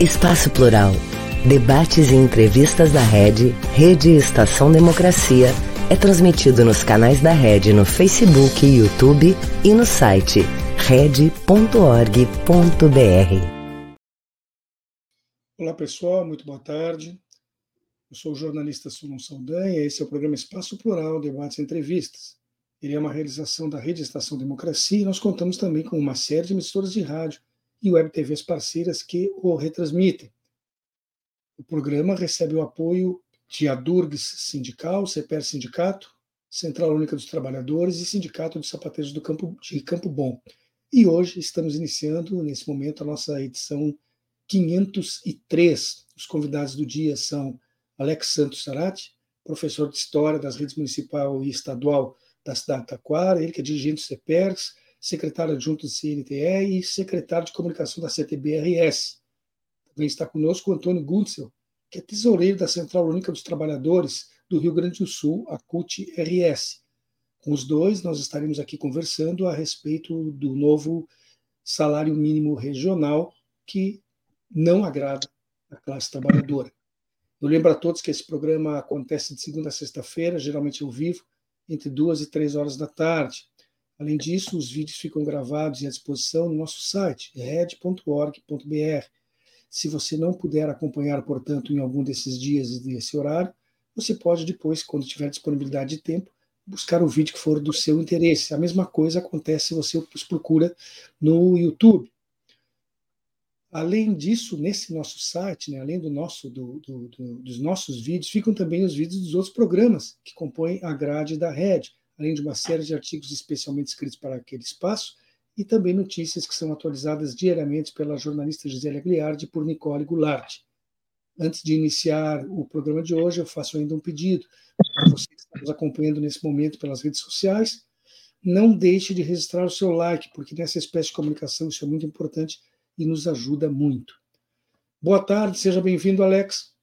Espaço Plural. Debates e entrevistas da Rede, Rede Estação Democracia, é transmitido nos canais da Rede no Facebook, YouTube e no site rede.org.br. Olá pessoal, muito boa tarde. Eu sou o jornalista Solon Saldanha e esse é o programa Espaço Plural, Debates e Entrevistas. Ele é uma realização da Rede Estação Democracia e nós contamos também com uma série de emissoras de rádio e web TVs parceiras que o retransmitem. O programa recebe o apoio de Adurgs Sindical, CEPER Sindicato, Central Única dos Trabalhadores e Sindicato dos Sapateiros do Campo, de Campo Bom. E hoje estamos iniciando, nesse momento, a nossa edição 503. Os convidados do dia são Alex Santos Sarati, professor de História das redes municipal e estadual da cidade de Taquara, ele que é dirigente do CEPERS, secretário adjunto do CNTE e secretário de comunicação da CTBRS. Também está conosco o Antônio Guntzel, que é tesoureiro da Central Única dos Trabalhadores do Rio Grande do Sul, a CUT-RS. Com os dois, nós estaremos aqui conversando a respeito do novo salário mínimo regional que não agrada a classe trabalhadora. Eu lembro a todos que esse programa acontece de segunda a sexta-feira, geralmente ao vivo, entre duas e três horas da tarde. Além disso, os vídeos ficam gravados e à disposição no nosso site, red.org.br. Se você não puder acompanhar, portanto, em algum desses dias e desse horário, você pode depois, quando tiver disponibilidade de tempo, buscar o vídeo que for do seu interesse. A mesma coisa acontece se você os procura no YouTube. Além disso, nesse nosso site, né, além do nosso, do, do, do, dos nossos vídeos, ficam também os vídeos dos outros programas que compõem a grade da rede, além de uma série de artigos especialmente escritos para aquele espaço, e também notícias que são atualizadas diariamente pela jornalista Gisele Agliardi e por Nicole Goulart. Antes de iniciar o programa de hoje, eu faço ainda um pedido para você que está nos acompanhando nesse momento pelas redes sociais, não deixe de registrar o seu like, porque nessa espécie de comunicação isso é muito importante e nos ajuda muito. Boa tarde, seja bem-vindo, Alex.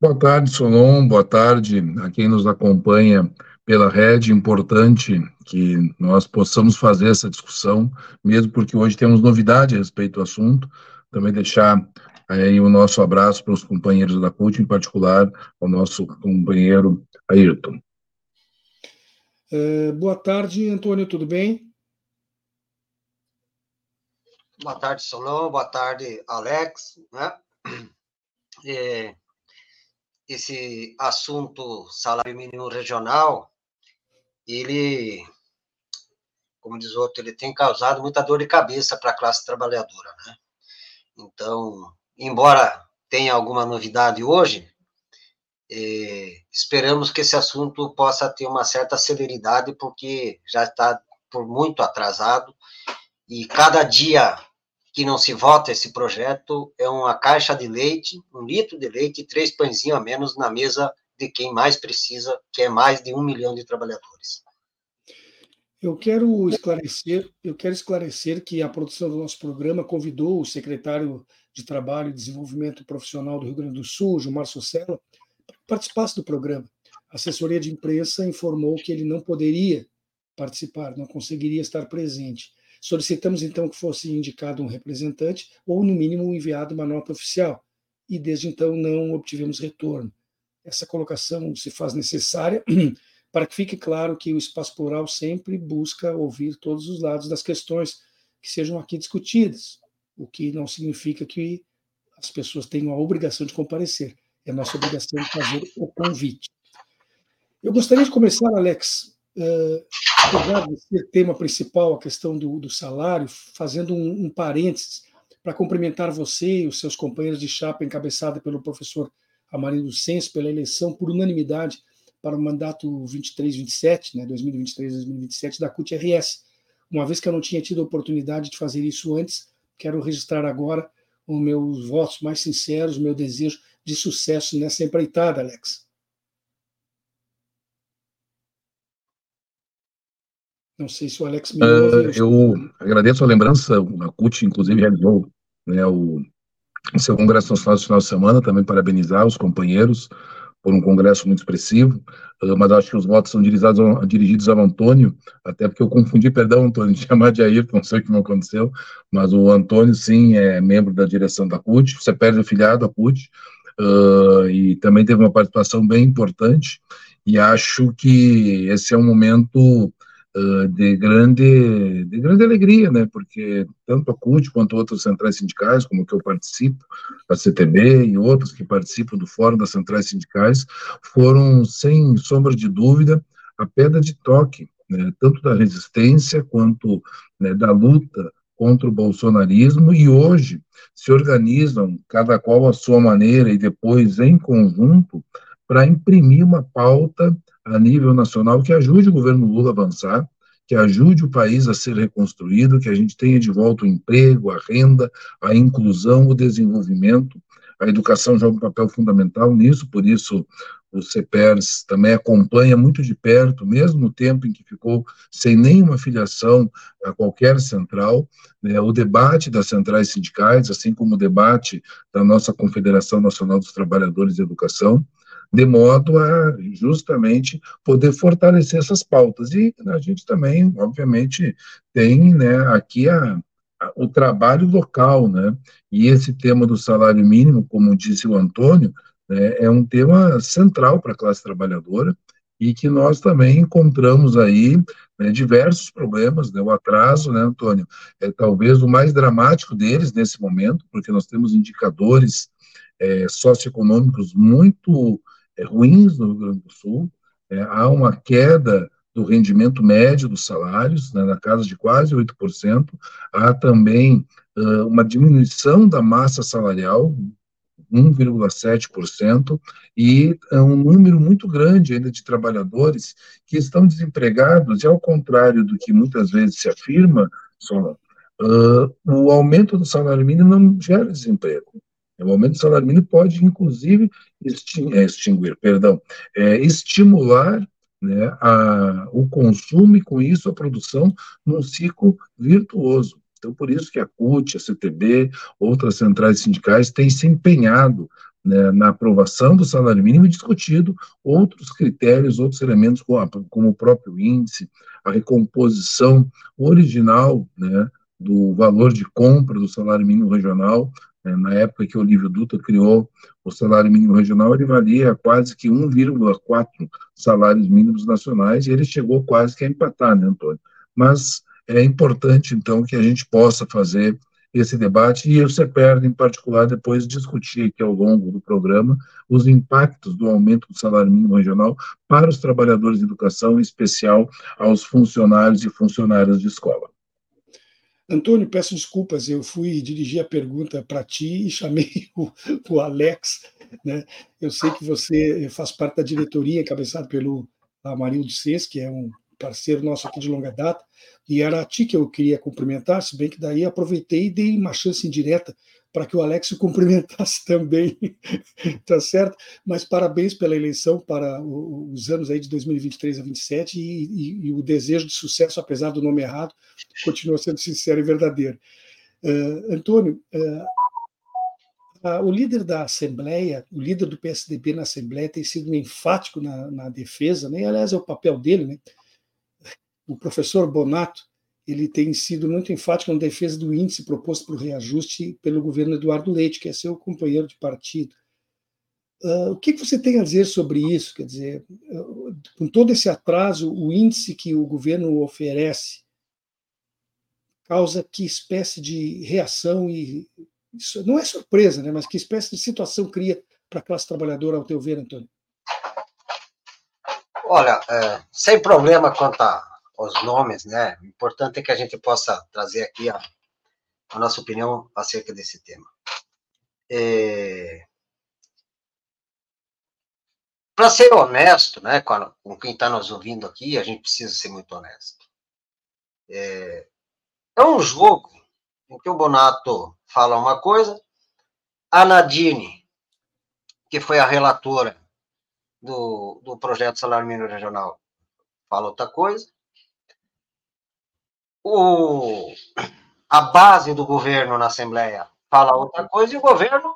Boa tarde, Solon. Boa tarde a quem nos acompanha pela rede. Importante que nós possamos fazer essa discussão, mesmo porque hoje temos novidade a respeito do assunto. Também deixar aí o nosso abraço para os companheiros da CUT, em particular ao nosso companheiro Ayrton. Uh, boa tarde, Antônio, tudo bem? Boa tarde, Solon. Boa tarde, Alex. Né? É, esse assunto salário mínimo regional, ele, como diz outro, ele tem causado muita dor de cabeça para a classe trabalhadora. Né? Então, embora tenha alguma novidade hoje, é, esperamos que esse assunto possa ter uma certa celeridade, porque já está por muito atrasado, e cada dia que não se vota esse projeto é uma caixa de leite, um litro de leite e três pãezinhos a menos na mesa de quem mais precisa, que é mais de um milhão de trabalhadores. Eu quero esclarecer, eu quero esclarecer que a produção do nosso programa convidou o secretário de Trabalho e Desenvolvimento Profissional do Rio Grande do Sul, Gilmar Socella, para que participasse do programa. A assessoria de imprensa informou que ele não poderia participar, não conseguiria estar presente. Solicitamos então que fosse indicado um representante ou, no mínimo, enviado uma nota oficial, e desde então não obtivemos retorno. Essa colocação se faz necessária para que fique claro que o espaço plural sempre busca ouvir todos os lados das questões que sejam aqui discutidas, o que não significa que as pessoas tenham a obrigação de comparecer. É nossa obrigação fazer o convite. Eu gostaria de começar, Alex, uh, apesar de ser tema principal a questão do, do salário, fazendo um, um parênteses para cumprimentar você e os seus companheiros de chapa encabeçada pelo professor Amarindo Sens pela eleição por unanimidade para o mandato 23-27, né, 2023-2027 da CUT-RS. Uma vez que eu não tinha tido a oportunidade de fazer isso antes, quero registrar agora os meus votos mais sinceros, meu desejo de sucesso nessa empreitada, Alex. Não sei se o Alex me ouve. Uh, eu agradeço a lembrança, a CUT, inclusive, realizou né, o, o seu Congresso Nacional de final de semana, também parabenizar os companheiros, por um congresso muito expressivo, uh, mas acho que os votos são dirigidos ao, dirigidos ao Antônio, até porque eu confundi, perdão, Antônio, de chamar de Ayrton, não sei o que não aconteceu, mas o Antônio, sim, é membro da direção da CUT, você perde afiliado à CUT, uh, e também teve uma participação bem importante, e acho que esse é um momento de grande de grande alegria, né? Porque tanto a CUT quanto outras centrais sindicais, como que eu participo, a CTB e outros que participam do Fórum das Centrais Sindicais, foram sem sombra de dúvida a pedra de toque, né? Tanto da resistência quanto né, da luta contra o bolsonarismo e hoje se organizam cada qual à sua maneira e depois em conjunto para imprimir uma pauta a nível nacional que ajude o governo Lula a avançar, que ajude o país a ser reconstruído, que a gente tenha de volta o emprego, a renda, a inclusão, o desenvolvimento. A educação joga um papel fundamental nisso, por isso o CEPERS também acompanha muito de perto, mesmo no tempo em que ficou sem nenhuma filiação a qualquer central, né, o debate das centrais sindicais, assim como o debate da nossa Confederação Nacional dos Trabalhadores de Educação, de modo a justamente poder fortalecer essas pautas. E a gente também, obviamente, tem né, aqui a, a, o trabalho local, né? E esse tema do salário mínimo, como disse o Antônio, né, é um tema central para a classe trabalhadora e que nós também encontramos aí né, diversos problemas, né, o atraso, né, Antônio, é talvez o mais dramático deles nesse momento, porque nós temos indicadores é, socioeconômicos muito ruins no Rio Grande do Sul, é, há uma queda do rendimento médio dos salários, né, na casa de quase 8%, há também uh, uma diminuição da massa salarial, 1,7%, e uh, um número muito grande ainda de trabalhadores que estão desempregados, e ao contrário do que muitas vezes se afirma, uh, o aumento do salário mínimo não gera desemprego. O aumento do salário mínimo pode, inclusive, extinguir, é, extinguir perdão, é, estimular né, a, o consumo e, com isso, a produção num ciclo virtuoso. Então, por isso que a CUT, a CTB, outras centrais sindicais têm se empenhado né, na aprovação do salário mínimo e discutido outros critérios, outros elementos, como, como o próprio índice, a recomposição original né, do valor de compra do salário mínimo regional, é, na época que o Olívio Dutra criou o salário mínimo regional, ele valia quase que 1,4 salários mínimos nacionais, e ele chegou quase que a empatar, né, Antônio? Mas é importante, então, que a gente possa fazer esse debate, e o CEPERD, em particular, depois discutir aqui ao longo do programa os impactos do aumento do salário mínimo regional para os trabalhadores de educação, em especial aos funcionários e funcionárias de escola. Antônio, peço desculpas, eu fui dirigir a pergunta para ti e chamei o, o Alex. Né? Eu sei que você faz parte da diretoria, encabeçada pelo Amarildo Cês, que é um parceiro nosso aqui de longa data, e era a ti que eu queria cumprimentar, se bem que daí aproveitei e dei uma chance indireta para que o Alex o cumprimentasse também, tá certo? Mas parabéns pela eleição para os anos aí de 2023 a 2027 e, e, e o desejo de sucesso, apesar do nome errado, continua sendo sincero e verdadeiro. Uh, Antônio, uh, uh, o líder da Assembleia, o líder do PSDB na Assembleia tem sido enfático na, na defesa, né? aliás é o papel dele, né? o professor Bonato, ele tem sido muito enfático na defesa do índice proposto para o reajuste pelo governo Eduardo Leite, que é seu companheiro de partido. Uh, o que, você tem a dizer sobre isso? Quer dizer, com todo esse atraso, o índice que o governo oferece causa que espécie de reação e isso não é surpresa, né? Mas que espécie de situação cria para a classe trabalhadora, ao teu ver, Antônio? Olha, é, sem problema quanto a os nomes, né? O importante é que a gente possa trazer aqui a, a nossa opinião acerca desse tema. É... Para ser honesto, né, com, com quem está nos ouvindo aqui, a gente precisa ser muito honesto. É, é um jogo em que o Bonato fala uma coisa, a Nadine, que foi a relatora do, do projeto Salário Mínimo Regional, fala outra coisa, o, a base do governo na Assembleia fala outra coisa e o governo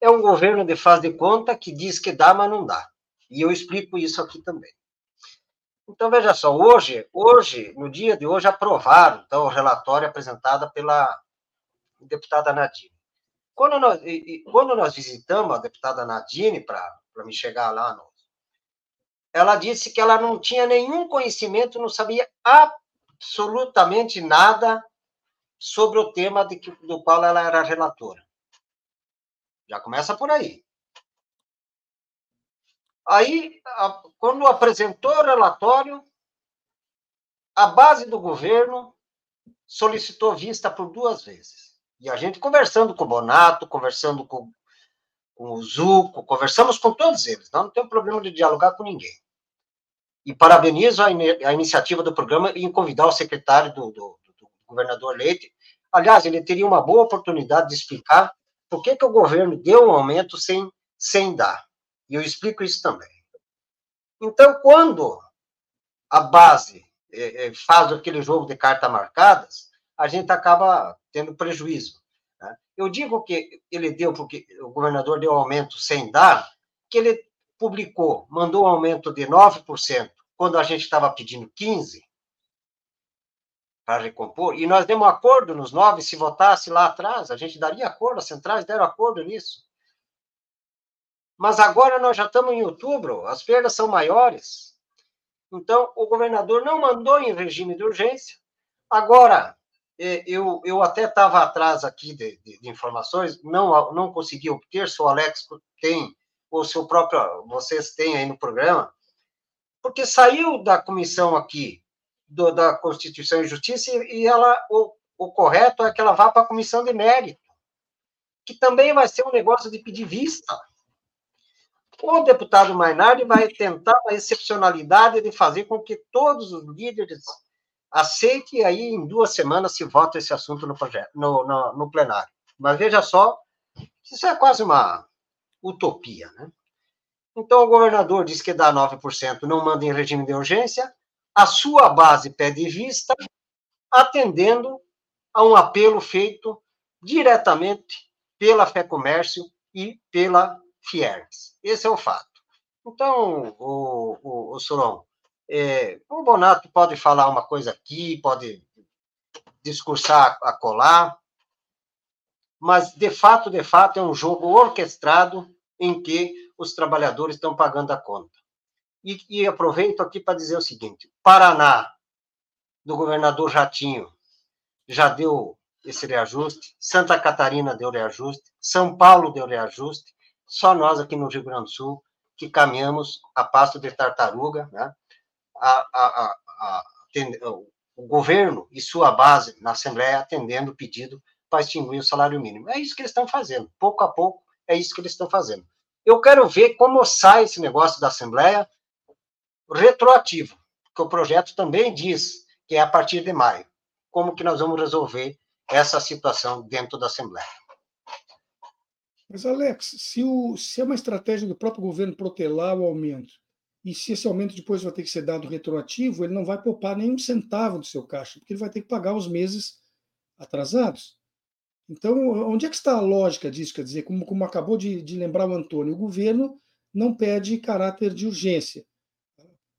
é um governo de faz de conta que diz que dá, mas não dá. E eu explico isso aqui também. Então, veja só, hoje, hoje, no dia de hoje, aprovaram então, o relatório apresentado pela deputada Nadine. Quando nós, quando nós visitamos a deputada Nadine para me chegar lá, no, ela disse que ela não tinha nenhum conhecimento, não sabia absolutamente nada sobre o tema de que, do qual ela era relatora. Já começa por aí. Aí, a, quando apresentou o relatório, a base do governo solicitou vista por duas vezes. E a gente conversando com o Bonato, conversando com, com o Zuco, conversamos com todos eles, não, não tem problema de dialogar com ninguém. E parabenizo a, in, a iniciativa do programa em convidar o secretário do, do, do governador Leite. Aliás, ele teria uma boa oportunidade de explicar por que, que o governo deu um aumento sem, sem dar. E eu explico isso também. Então, quando a base é, é, faz aquele jogo de cartas marcadas, a gente acaba tendo prejuízo. Né? Eu digo que ele deu, porque o governador deu aumento sem dar, que ele publicou, mandou um aumento de 9%, quando a gente estava pedindo 15% para recompor, e nós demos acordo nos 9%, se votasse lá atrás, a gente daria acordo, as centrais deram acordo nisso. Mas agora nós já estamos em outubro, as perdas são maiores. Então, o governador não mandou em regime de urgência. Agora, eu, eu até estava atrás aqui de, de, de, informações, não, não consegui obter, se o Alex tem, ou se o próprio, vocês têm aí no programa, porque saiu da comissão aqui, do, da Constituição e Justiça, e ela, o, o correto é que ela vá para a comissão de mérito, que também vai ser um negócio de pedir vista. O deputado Mainardi vai tentar a excepcionalidade de fazer com que todos os líderes aceitem e aí em duas semanas se vota esse assunto no projeto, no, no, no plenário. Mas veja só, isso é quase uma utopia, né? Então o governador diz que dá 9%, não manda em regime de urgência, a sua base pede vista, atendendo a um apelo feito diretamente pela Fé Comércio e pela Fiergs. Esse é o fato. Então, o, o, o Suron, é, o Bonato pode falar uma coisa aqui, pode discursar a colar, mas de fato, de fato, é um jogo orquestrado em que os trabalhadores estão pagando a conta. E, e aproveito aqui para dizer o seguinte: Paraná, do governador Ratinho, já deu esse reajuste, Santa Catarina deu reajuste, São Paulo deu reajuste, só nós aqui no Rio Grande do Sul que caminhamos a passo de tartaruga, né? a, a, a, o governo e sua base na Assembleia atendendo o pedido para extinguir o salário mínimo. É isso que eles estão fazendo, pouco a pouco, é isso que eles estão fazendo. Eu quero ver como sai esse negócio da Assembleia retroativo, porque o projeto também diz que é a partir de maio. Como que nós vamos resolver essa situação dentro da Assembleia? Mas, Alex, se, o, se é uma estratégia do próprio governo protelar o aumento, e se esse aumento depois vai ter que ser dado retroativo, ele não vai poupar nenhum centavo do seu caixa, porque ele vai ter que pagar os meses atrasados. Então, onde é que está a lógica disso? Quer dizer, como, como acabou de, de lembrar o Antônio, o governo não pede caráter de urgência.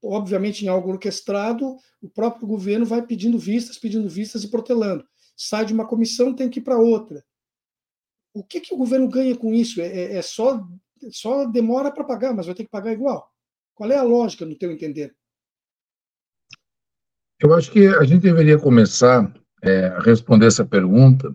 Obviamente, em algo orquestrado, o próprio governo vai pedindo vistas, pedindo vistas e protelando. Sai de uma comissão, tem que ir para outra o que, que o governo ganha com isso? É, é, é só, só demora para pagar, mas vai ter que pagar igual. Qual é a lógica, no teu entender? Eu acho que a gente deveria começar é, a responder essa pergunta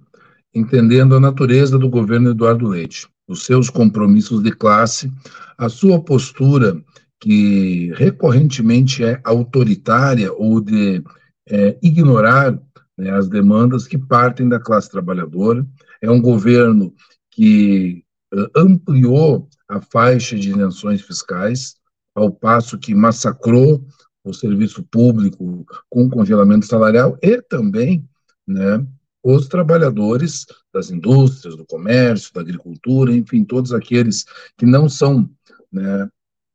entendendo a natureza do governo Eduardo Leite, os seus compromissos de classe, a sua postura que recorrentemente é autoritária ou de é, ignorar né, as demandas que partem da classe trabalhadora, é um governo que uh, ampliou a faixa de isenções fiscais, ao passo que massacrou o serviço público com congelamento salarial e também né, os trabalhadores das indústrias, do comércio, da agricultura, enfim, todos aqueles que não são né,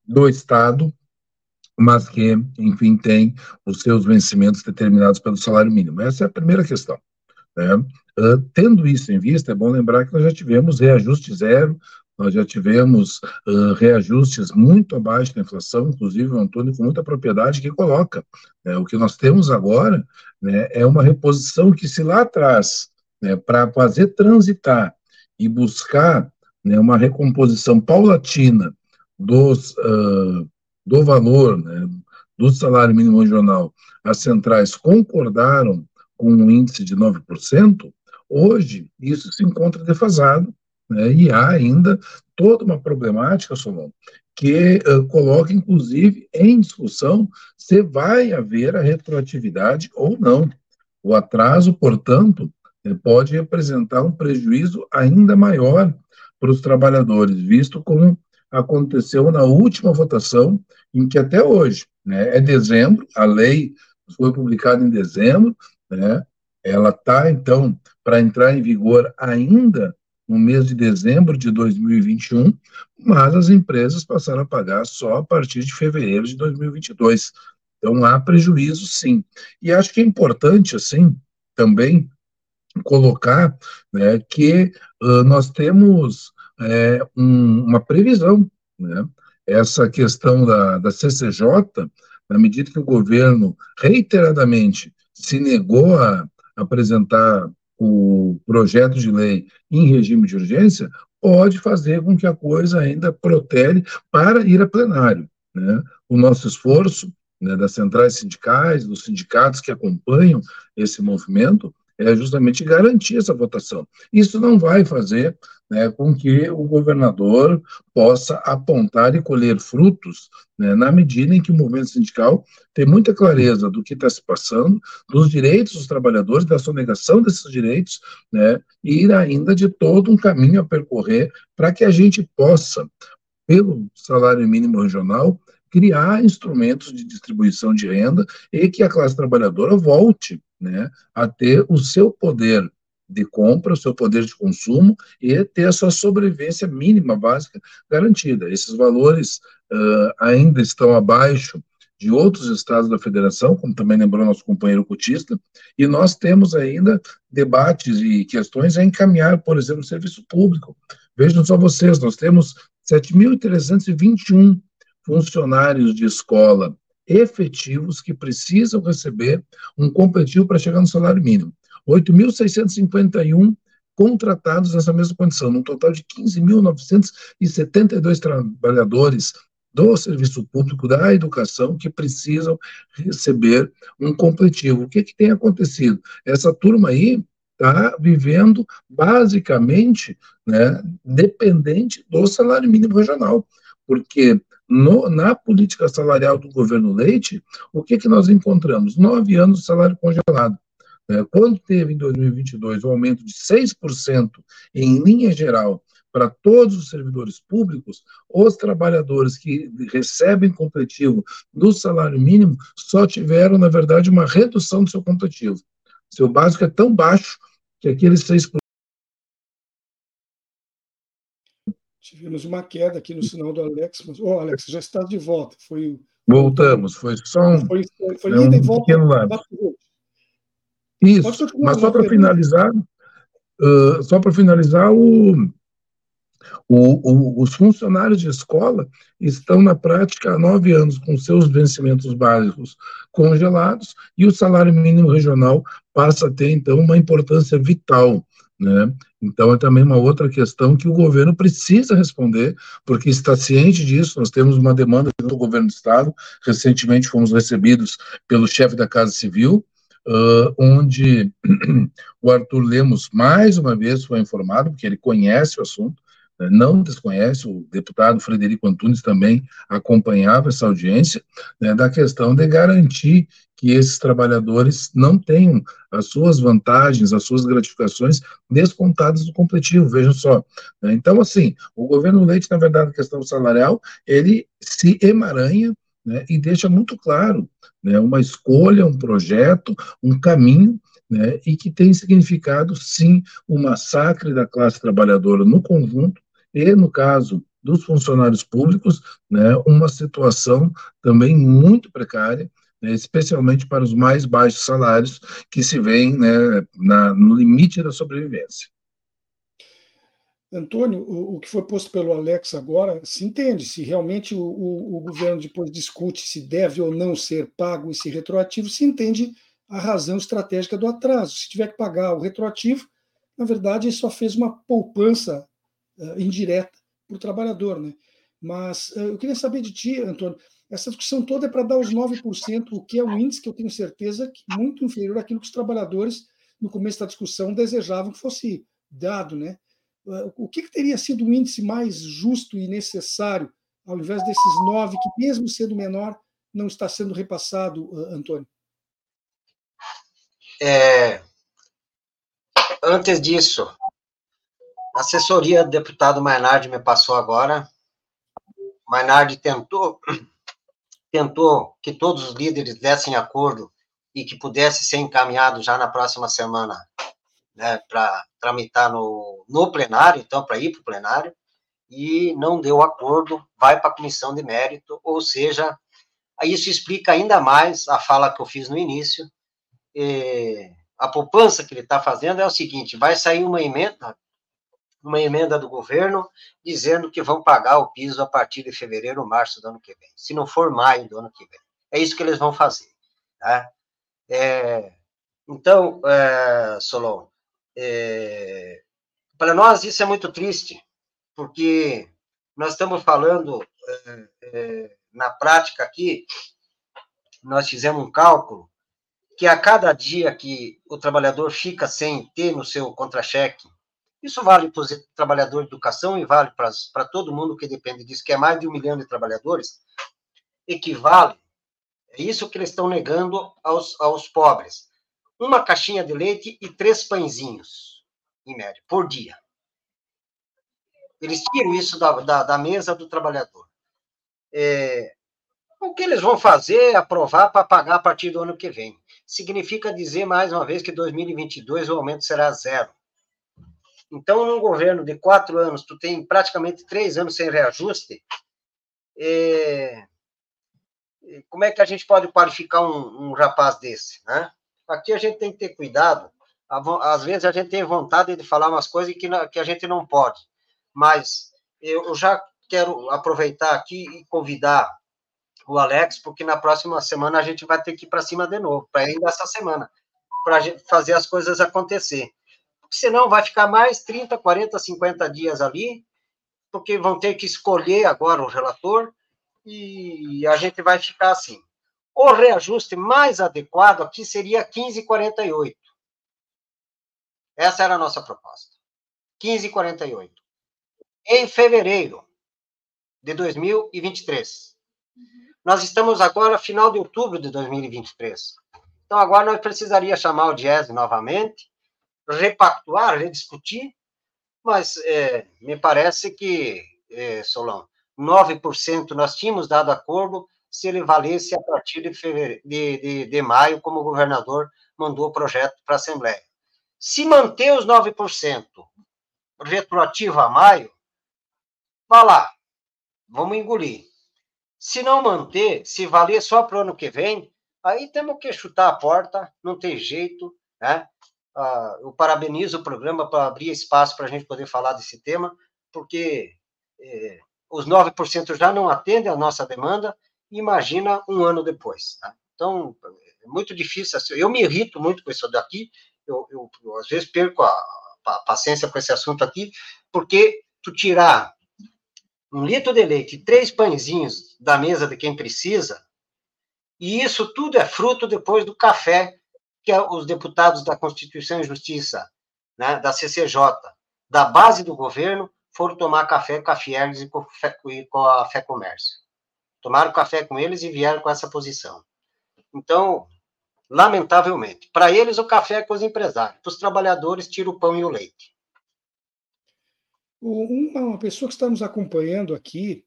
do Estado, mas que, enfim, têm os seus vencimentos determinados pelo salário mínimo. Essa é a primeira questão. Né? Uh, tendo isso em vista, é bom lembrar que nós já tivemos reajuste zero nós já tivemos uh, reajustes muito abaixo da inflação, inclusive o Antônio com muita propriedade que coloca. Né, o que nós temos agora né, é uma reposição que se lá atrás, né, para fazer transitar e buscar né, uma recomposição paulatina dos, uh, do valor né, do salário mínimo regional, as centrais concordaram com um índice de 9%, hoje isso se encontra defasado né, e há ainda toda uma problemática, Solon, que uh, coloca, inclusive, em discussão se vai haver a retroatividade ou não. O atraso, portanto, eh, pode representar um prejuízo ainda maior para os trabalhadores, visto como aconteceu na última votação, em que até hoje, né, é dezembro, a lei foi publicada em dezembro, né, ela está, então, para entrar em vigor ainda no mês de dezembro de 2021, mas as empresas passaram a pagar só a partir de fevereiro de 2022. Então há prejuízo, sim. E acho que é importante, assim, também colocar né, que uh, nós temos é, um, uma previsão, né? Essa questão da, da CCJ, na medida que o governo reiteradamente se negou a apresentar o projeto de lei em regime de urgência, pode fazer com que a coisa ainda protere para ir a plenário. Né? O nosso esforço né, das centrais sindicais, dos sindicatos que acompanham esse movimento, é justamente garantir essa votação. Isso não vai fazer né, com que o governador possa apontar e colher frutos né, na medida em que o movimento sindical tem muita clareza do que está se passando, dos direitos dos trabalhadores, da sonegação desses direitos, né, e ainda de todo um caminho a percorrer para que a gente possa, pelo salário mínimo regional, criar instrumentos de distribuição de renda e que a classe trabalhadora volte né, a ter o seu poder de compra, o seu poder de consumo e ter a sua sobrevivência mínima básica garantida. Esses valores uh, ainda estão abaixo de outros estados da federação, como também lembrou nosso companheiro cotista, e nós temos ainda debates e questões a encaminhar, por exemplo, no serviço público. Vejam só vocês, nós temos 7.321 funcionários de escola efetivos que precisam receber um competitivo para chegar no salário mínimo. 8.651 contratados nessa mesma condição, num total de 15.972 trabalhadores do serviço público da educação que precisam receber um completivo. O que, que tem acontecido? Essa turma aí está vivendo basicamente né, dependente do salário mínimo regional, porque no, na política salarial do governo Leite, o que, que nós encontramos? Nove anos de salário congelado. É, quando teve em 2022 um aumento de 6% em linha geral para todos os servidores públicos, os trabalhadores que recebem completivo do salário mínimo só tiveram, na verdade, uma redução do seu completivo. Seu básico é tão baixo que aqueles 6% Tivemos uma queda aqui no sinal do Alex, mas, oh, Alex, já está de volta. Foi, Voltamos, foi só um, foi, foi, foi um e volta. Pequeno lado. Isso, mas só para finalizar, uh, só para finalizar, o, o, o, os funcionários de escola estão na prática há nove anos com seus vencimentos básicos congelados e o salário mínimo regional passa a ter, então, uma importância vital né? Então, é também uma outra questão que o governo precisa responder, porque está ciente disso. Nós temos uma demanda do governo do Estado. Recentemente fomos recebidos pelo chefe da Casa Civil, uh, onde o Arthur Lemos, mais uma vez, foi informado, porque ele conhece o assunto, né? não desconhece, o deputado Frederico Antunes também acompanhava essa audiência, né, da questão de garantir que esses trabalhadores não tenham as suas vantagens, as suas gratificações descontadas do completivo, vejam só. Né? Então, assim, o governo Leite, na verdade, na questão salarial, ele se emaranha né, e deixa muito claro né, uma escolha, um projeto, um caminho, né, e que tem significado, sim, o um massacre da classe trabalhadora no conjunto, e, no caso dos funcionários públicos, né, uma situação também muito precária, né, especialmente para os mais baixos salários que se veem né, na, no limite da sobrevivência. Antônio, o, o, que foi posto pelo Alex agora se entende. Se realmente o, o, o, governo depois discute se deve ou não ser pago esse retroativo, se entende a razão estratégica do atraso. Se tiver que pagar o retroativo, na verdade, ele só fez uma poupança uh, indireta para o trabalhador. Né? Mas uh, eu queria saber de ti, Antônio, essa discussão toda é para dar os 9%, o que é um índice que eu tenho certeza que muito inferior àquilo que os trabalhadores, no começo da discussão, desejavam que fosse dado. Né? O que, que teria sido um índice mais justo e necessário, ao invés desses 9%, que mesmo sendo menor, não está sendo repassado, Antônio? É, antes disso, a assessoria do deputado Mainardi me passou agora. Mainardi tentou, tentou que todos os líderes dessem acordo e que pudesse ser encaminhado já na próxima semana né, para tramitar no, no plenário, então, para ir para o plenário, e não deu acordo, vai para a comissão de mérito, ou seja, isso explica ainda mais a fala que eu fiz no início, a poupança que ele está fazendo é o seguinte: vai sair uma emenda, uma emenda do governo dizendo que vão pagar o piso a partir de fevereiro ou março do ano que vem, se não for maio do ano que vem. É isso que eles vão fazer. Tá? É, então, é, Solon, é, para nós isso é muito triste, porque nós estamos falando é, é, na prática aqui, nós fizemos um cálculo que a cada dia que o trabalhador fica sem ter no seu contra-cheque, isso vale para os trabalhadores de educação e vale para todo mundo que depende disso, que é mais de um milhão de trabalhadores, equivale, é isso que eles estão negando aos, aos pobres, uma caixinha de leite e três pãezinhos, em média, por dia. Eles tiram isso da, da, da mesa do trabalhador. É, o que eles vão fazer é aprovar para pagar a partir do ano que vem. Significa dizer, mais uma vez, que 2022 o aumento será zero. Então, num governo de quatro anos, tu tem praticamente três anos sem reajuste, é... como é que a gente pode qualificar um, um rapaz desse? Né? Aqui a gente tem que ter cuidado. Às vezes a gente tem vontade de falar umas coisas que, que a gente não pode. Mas eu já quero aproveitar aqui e convidar o Alex, porque na próxima semana a gente vai ter que ir para cima de novo, para ainda essa semana, para fazer as coisas acontecer. Porque senão vai ficar mais 30, 40, 50 dias ali, porque vão ter que escolher agora o relator, e a gente vai ficar assim. O reajuste mais adequado aqui seria 15,48. Essa era a nossa proposta. 15,48. Em fevereiro de 2023. Nós estamos agora final de outubro de 2023. Então, agora nós precisaria chamar o Diese novamente, repactuar, rediscutir, mas é, me parece que, é, Solon, 9% nós tínhamos dado acordo se ele valesse a partir de, fevereiro, de, de, de maio, como o governador mandou o projeto para a Assembleia. Se manter os 9% retroativo a maio, vá lá, vamos engolir. Se não manter, se valer só para o ano que vem, aí temos que chutar a porta, não tem jeito, né? Ah, eu parabenizo o programa para abrir espaço para a gente poder falar desse tema, porque eh, os 9% já não atendem a nossa demanda, imagina um ano depois. Né? Então, é muito difícil. Assim, eu me irrito muito com isso daqui, eu, eu, eu às vezes perco a, a, paciência com esse assunto aqui, porque tu tirar um litro de leite e três pãezinhos da mesa de quem precisa, e isso tudo é fruto depois do café que os deputados da Constituição e Justiça, né, da CCJ, da base do governo, foram tomar café com a Fiergs e com a Fé Comércio. Tomaram café com eles e vieram com essa posição. Então, lamentavelmente, para eles o café é com os empresários, para os trabalhadores tira o pão e o leite. Uma, pessoa que está nos acompanhando aqui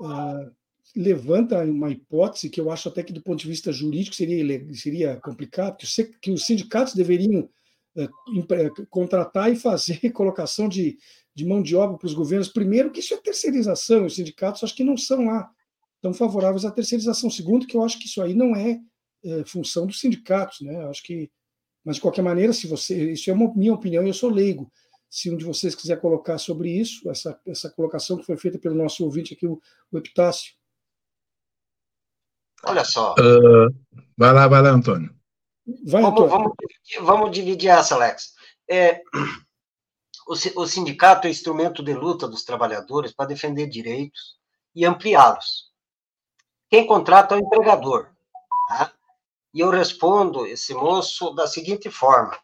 uh, levanta uma hipótese que eu acho até que, do ponto de vista jurídico, seria, seria complicado, que, os sindicatos deveriam uh, contratar e fazer colocação de, de mão de obra para os governos. Primeiro, que isso é terceirização, os sindicatos acho que não são lá tão favoráveis à terceirização. Segundo, que eu acho que isso aí não é, é função dos sindicatos, né? Eu acho que, mas de qualquer maneira, se você, isso é uma minha opinião, eu sou leigo se um de vocês quiser colocar sobre isso, essa, essa colocação que foi feita pelo nosso ouvinte aqui, o, o Epitácio. Olha só. Uh, vai lá, vai lá, Antônio. Vai, vamos, Antônio. Vamos, vamos dividir essa, Alex. É, o, o sindicato é instrumento de luta dos trabalhadores para defender direitos e ampliá-los. Quem contrata é o empregador. Tá? E eu respondo esse moço da seguinte forma: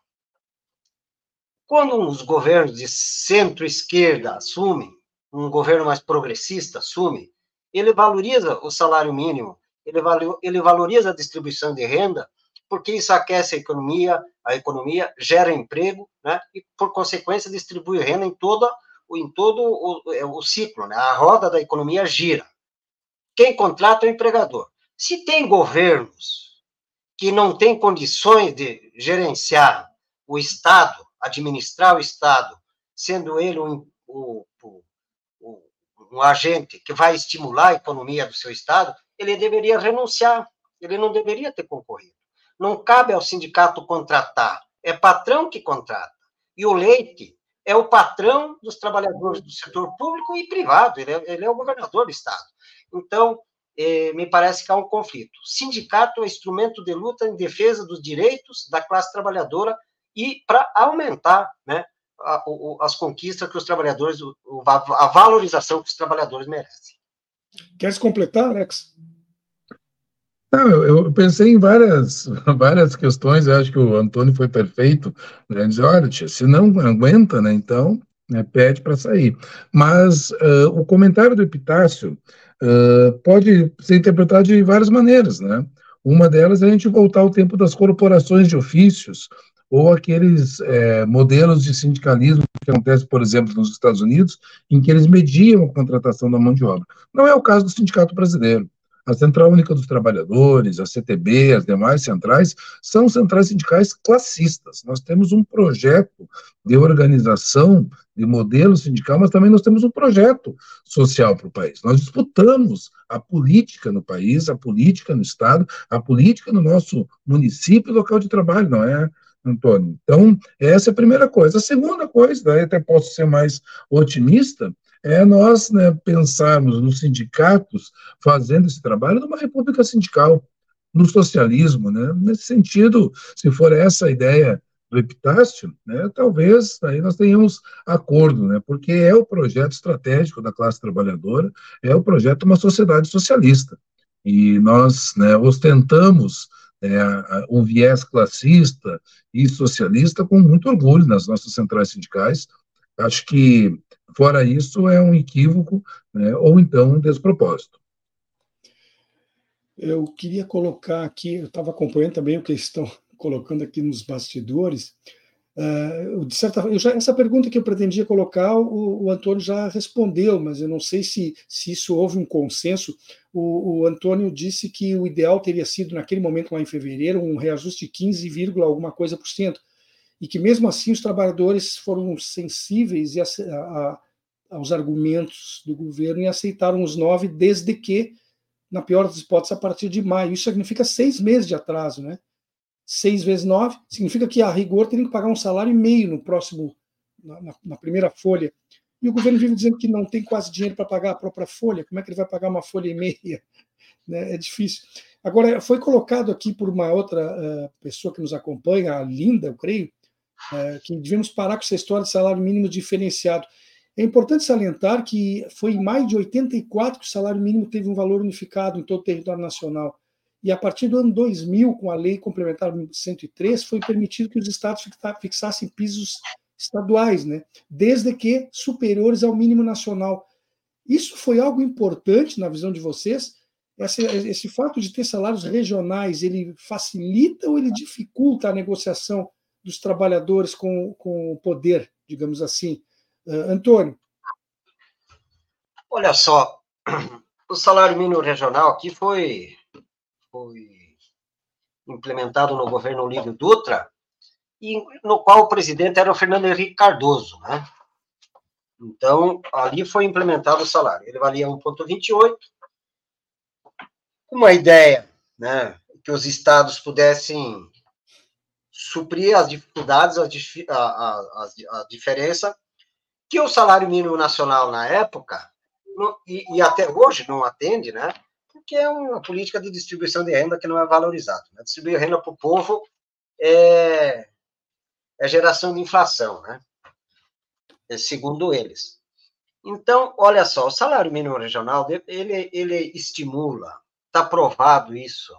quando os governos de centro-esquerda assumem, um governo mais progressista assume, ele valoriza o salário mínimo, ele, ele valoriza a distribuição de renda, porque isso aquece a economia, a economia gera emprego, né, e por consequência distribui renda em toda em todo o, é, o ciclo, né, a roda da economia gira. Quem contrata é o empregador. Se tem governos que não têm condições de gerenciar o Estado administrar o Estado, sendo ele um, um, agente que vai estimular a economia do seu Estado, ele deveria renunciar, ele não deveria ter concorrido. Não cabe ao sindicato contratar, é patrão que contrata. E o Leite é o patrão dos trabalhadores do setor público e privado, ele é, ele é o governador do Estado. Então, eh, me parece que há um conflito. Sindicato é instrumento de luta em defesa dos direitos da classe trabalhadora e para aumentar né, a, o, as conquistas que os trabalhadores, a valorização que os trabalhadores merecem. Queres completar, Alex? Não, eu pensei em várias, várias questões, eu acho que o Antônio foi perfeito, né, dizer, olha, tia, se não aguenta, né, então né, pede para sair. Mas uh, o comentário do Epitácio uh, pode ser interpretado de várias maneiras, né? Uma delas é a gente voltar ao tempo das corporações de ofícios, ou aqueles é, modelos de sindicalismo que acontece, por exemplo, nos Estados Unidos, em que eles mediam a contratação da mão de obra. Não é o caso do Sindicato Brasileiro. A Central Única dos Trabalhadores, a CTB, as demais centrais, são centrais sindicais classistas. Nós temos um projeto de organização, de modelo sindical, mas também nós temos um projeto social para o país. Nós disputamos a política no país, a política no Estado, a política no nosso município e local de trabalho, não é Antônio. Então, essa é a primeira coisa. A segunda coisa, daí até posso ser mais otimista, é nós né, pensarmos nos sindicatos fazendo esse trabalho numa república sindical, no socialismo, né? Nesse sentido, se for essa a ideia do Epitácio, né, talvez aí nós tenhamos acordo, né, porque é o projeto estratégico da classe trabalhadora, é o projeto de uma sociedade socialista. E nós né, ostentamos é, um viés classista e socialista com muito orgulho nas nossas centrais sindicais. Acho que, fora isso, é um equívoco né, ou então um despropósito. Eu queria colocar aqui, eu estava acompanhando também o que estão colocando aqui nos bastidores, Uh, de certa, eu já, essa pergunta que eu pretendia colocar, o, o, Antônio já respondeu, mas eu não sei se, se isso houve um consenso. O, o, Antônio disse que o ideal teria sido, naquele momento lá em fevereiro, um reajuste de 15, alguma coisa por cento, e que mesmo assim os trabalhadores foram sensíveis a, a, aos argumentos do governo e aceitaram os nove, desde que, na pior das hipóteses, a partir de maio. Isso significa seis meses de atraso, né? 6 vezes 9, significa que a rigor teria que pagar um salário e meio no próximo, na, na, primeira folha. E o governo vive dizendo que não tem quase dinheiro para pagar a própria folha. Como é que ele vai pagar uma folha e meia? Né? É difícil. Agora, foi colocado aqui por uma outra uh, pessoa que nos acompanha, a Linda, eu creio, uh, que devemos parar com essa história de salário mínimo diferenciado. É importante salientar que foi em maio de 84 que o salário mínimo teve um valor unificado em todo o território nacional. E a partir do ano 2000, com a Lei Complementar 103, foi permitido que os estados fixassem pisos estaduais, né? desde que superiores ao mínimo nacional. Isso foi algo importante na visão de vocês? Esse, esse fato de ter salários regionais, ele facilita ou ele dificulta a negociação dos trabalhadores com, com o poder, digamos assim? Uh, Antônio? Olha só, o salário mínimo regional aqui foi foi implementado no governo Olívio Dutra, e no qual o presidente era o Fernando Henrique Cardoso, né? Então, ali foi implementado o salário. Ele valia 1,28, com uma ideia, né, que os estados pudessem suprir as dificuldades, a, a, a, diferença que o salário mínimo nacional na época, e, e, até hoje não atende, né? Porque é uma política de distribuição de renda que não é valorizada. Né? Distribuir renda para o povo é, é geração de inflação, né? É, segundo eles. Então, olha só, o salário mínimo regional, ele, ele estimula, está provado isso.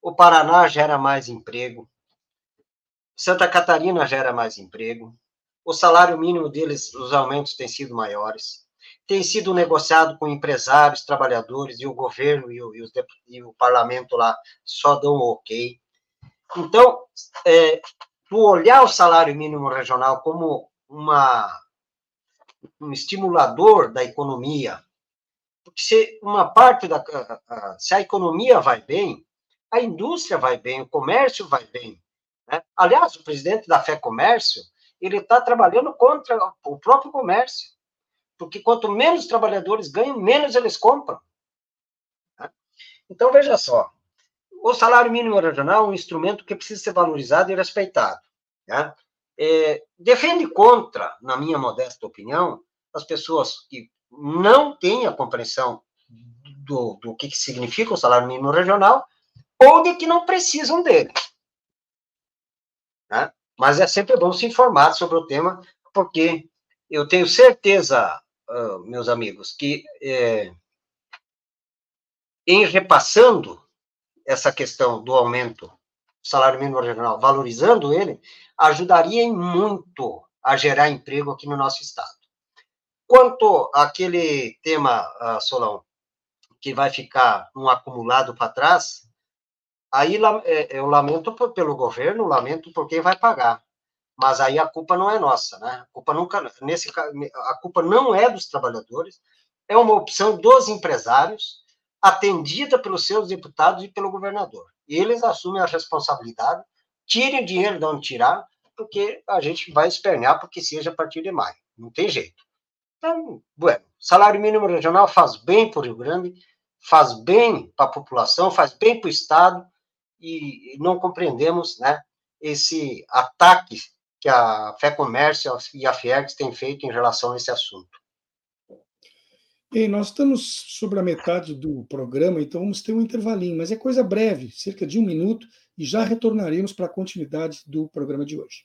O Paraná gera mais emprego, Santa Catarina gera mais emprego, o salário mínimo deles, os aumentos têm sido maiores, tem sido negociado com empresários, trabalhadores, e o governo e o, e, e o parlamento lá só dão ok. Então, é, olhar o salário mínimo regional como uma, um estimulador da economia, porque se uma parte da se a economia vai bem, a indústria vai bem, o comércio vai bem, né? Aliás, o presidente da Fé Comércio, ele está trabalhando contra o próprio comércio, porque quanto menos trabalhadores ganham, menos eles compram. Né? Então, veja só, o salário mínimo regional é um instrumento que precisa ser valorizado e respeitado. Né? É, defende contra, na minha modesta opinião, as pessoas que não têm a compreensão do, do que significa o salário mínimo regional ou de que não precisam dele. Né? Mas é sempre bom se informar sobre o tema, porque eu tenho certeza, uh, meus amigos, que é, em repassando essa questão do aumento salário mínimo regional, valorizando ele, ajudaria em muito a gerar emprego aqui no nosso estado. Quanto àquele tema, uh, Solão, que vai ficar um acumulado para trás, Aí é, eu lamento pelo governo, lamento por quem vai pagar. Mas aí a culpa não é nossa, né? A culpa nunca nesse a culpa não é dos trabalhadores, é uma opção dos empresários, atendida pelos seus deputados e pelo governador. E eles assumem a responsabilidade, tirem o dinheiro de onde tirar, porque a gente vai espernear porque seja a partir de maio. Não tem jeito. Então, bueno, salário mínimo regional faz bem para o Rio Grande, faz bem para a população, faz bem para o Estado, e não compreendemos né, esse ataque que a Fé Comércio e a Fiergs têm feito em relação a esse assunto. Bem, nós estamos sobre a metade do programa, então vamos ter um intervalinho, mas é coisa breve, cerca de um minuto, e já retornaremos para a continuidade do programa de hoje.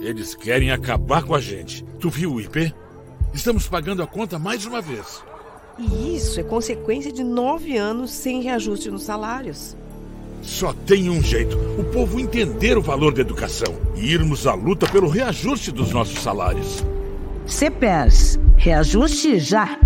Eles querem acabar com a gente. Tu viu o IP? Estamos pagando a conta mais uma vez. E isso é consequência de nove anos sem reajuste nos salários. Só tem um jeito: o povo entender o valor da educação e irmos à luta pelo reajuste dos nossos salários. CPERS, reajuste já!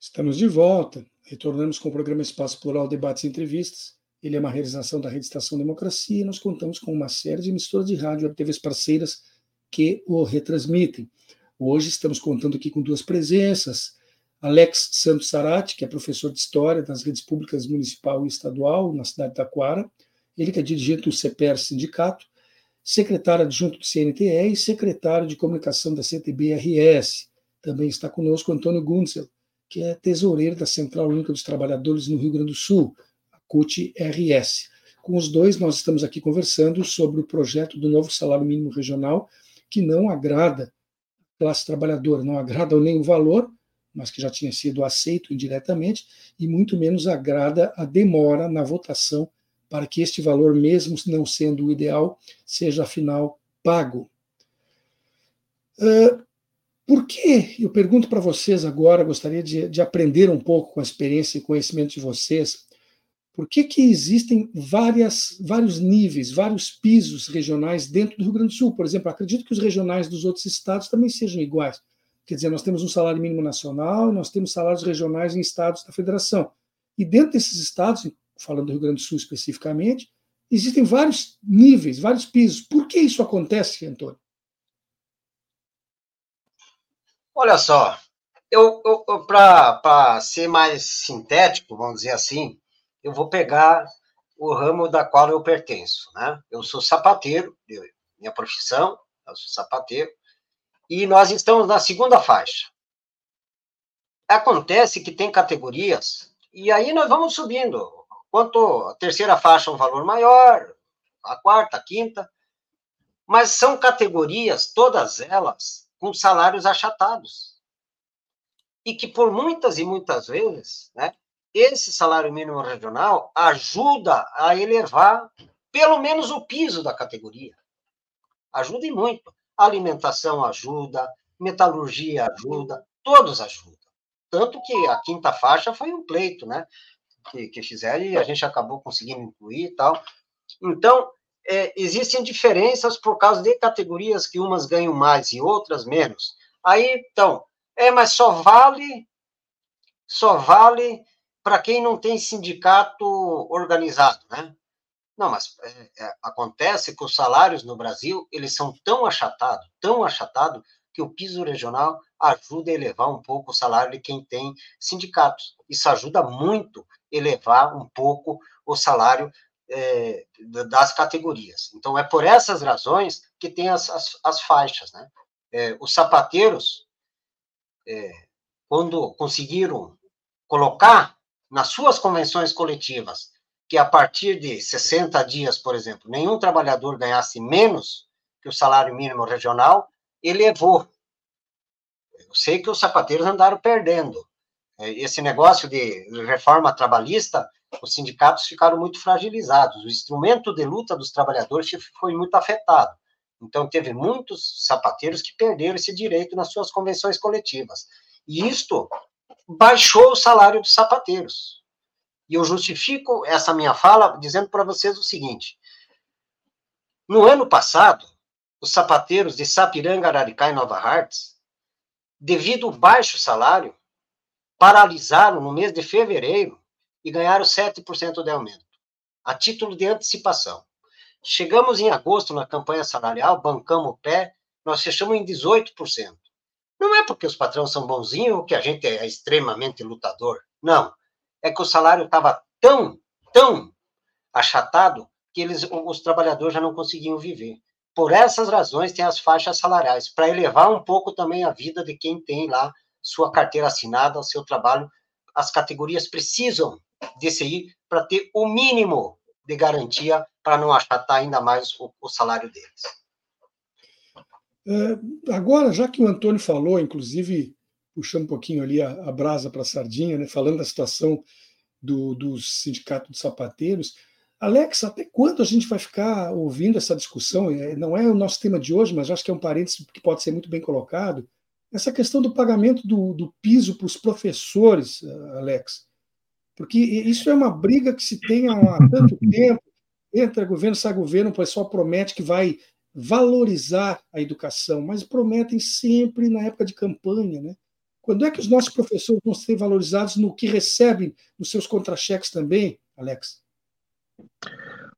Estamos de volta. Retornamos com o programa Espaço Plural Debates e Entrevistas. Ele é uma realização da Rede Estação Democracia e nós contamos com uma série de emissoras de rádio e TVs parceiras que o retransmitem. Hoje estamos contando aqui com duas presenças. Alex Santos Sarati, que é professor de História das redes públicas municipal e estadual na cidade de Taquara, ele que é dirigente do CPR Sindicato, secretário adjunto do CNTE e secretário de comunicação da CTB-RS. Também está conosco Antônio Gunzel, que é tesoureiro da Central Única dos Trabalhadores no Rio Grande do Sul, CUT-RS. Com os dois, nós estamos aqui conversando sobre o projeto do novo salário mínimo regional, que não agrada a classe trabalhadora, não agrada nem o valor, mas que já tinha sido aceito indiretamente, e muito menos agrada a demora na votação para que este valor, mesmo não sendo o ideal, seja afinal pago. Uh, por que, eu pergunto para vocês agora, gostaria de, de, aprender um pouco com a experiência e conhecimento de vocês, por que, que existem várias, vários níveis, vários pisos regionais dentro do Rio Grande do Sul? Por exemplo, acredito que os regionais dos outros estados também sejam iguais. Quer dizer, nós temos um salário mínimo nacional nós temos salários regionais em estados da federação. E dentro desses estados, falando do Rio Grande do Sul especificamente, existem vários níveis, vários pisos. Por que isso acontece, Antônio? Olha só, eu, eu, eu para ser mais sintético, vamos dizer assim, eu vou pegar o ramo da qual eu pertenço, né? Eu sou sapateiro, minha profissão, eu sou sapateiro, e nós estamos na segunda faixa. Acontece que tem categorias, e aí nós vamos subindo. Quanto a terceira faixa é um valor maior, a quarta, a quinta, mas são categorias, todas elas, com salários achatados e que por muitas e muitas vezes, né, esse salário mínimo regional ajuda a elevar pelo menos o piso da categoria. Ajuda e muito. Alimentação ajuda, metalurgia ajuda, todos ajudam. Tanto que a quinta faixa foi um pleito, né? Que, que fizeram e a gente acabou conseguindo incluir e tal. Então, é, existem diferenças por causa de categorias que umas ganham mais e outras menos. Aí, então, é, mas só vale só vale para quem não tem sindicato organizado, né? Não, mas é, é, acontece que os salários no Brasil eles são tão achatados, tão achatados que o piso regional ajuda a elevar um pouco o salário de quem tem sindicatos. Isso ajuda muito a elevar um pouco o salário é, das categorias. Então, é por essas razões que tem as, as, as faixas. Né? É, os sapateiros, é, quando conseguiram colocar nas suas convenções coletivas que a partir de 60 dias, por exemplo, nenhum trabalhador ganhasse menos que o salário mínimo regional, elevou. Eu sei que os sapateiros andaram perdendo. É, esse negócio de reforma trabalhista, os sindicatos ficaram muito fragilizados. O instrumento de luta dos trabalhadores foi muito afetado. Então, teve muitos sapateiros que perderam esse direito nas suas convenções coletivas. E isto baixou o salário dos sapateiros. E eu justifico essa minha fala dizendo para vocês o seguinte: no ano passado, os sapateiros de Sapiranga, Araricá e Nova Hartz, devido ao baixo salário, paralisaram no mês de fevereiro e ganharam 7% de aumento, a título de antecipação. Chegamos em agosto na campanha salarial, bancamos o pé, nós fechamos em 18%. Não é porque os patrões são bonzinhos que a gente é extremamente lutador. Não. É que o salário estava tão, tão achatado que eles, os trabalhadores já não conseguiam viver. Por essas razões, tem as faixas salariais, para elevar um pouco também a vida de quem tem lá sua carteira assinada, o seu trabalho. As categorias precisam aí para ter o mínimo de garantia para não achatar ainda mais o, o salário deles. É, agora, já que o Antônio falou, inclusive puxando um pouquinho ali a, a brasa para a sardinha, né, falando da situação do, do sindicato de sapateiros, Alex, até quando a gente vai ficar ouvindo essa discussão? É, não é o nosso tema de hoje, mas acho que é um parênteses que pode ser muito bem colocado. Essa questão do pagamento do, do piso para os professores, Alex. Porque isso é uma briga que se tem há tanto tempo, entra governo, sai governo, o pessoal promete que vai valorizar a educação, mas prometem sempre na época de campanha, né? Quando é que os nossos professores vão ser valorizados no que recebem nos seus contra-cheques também, Alex?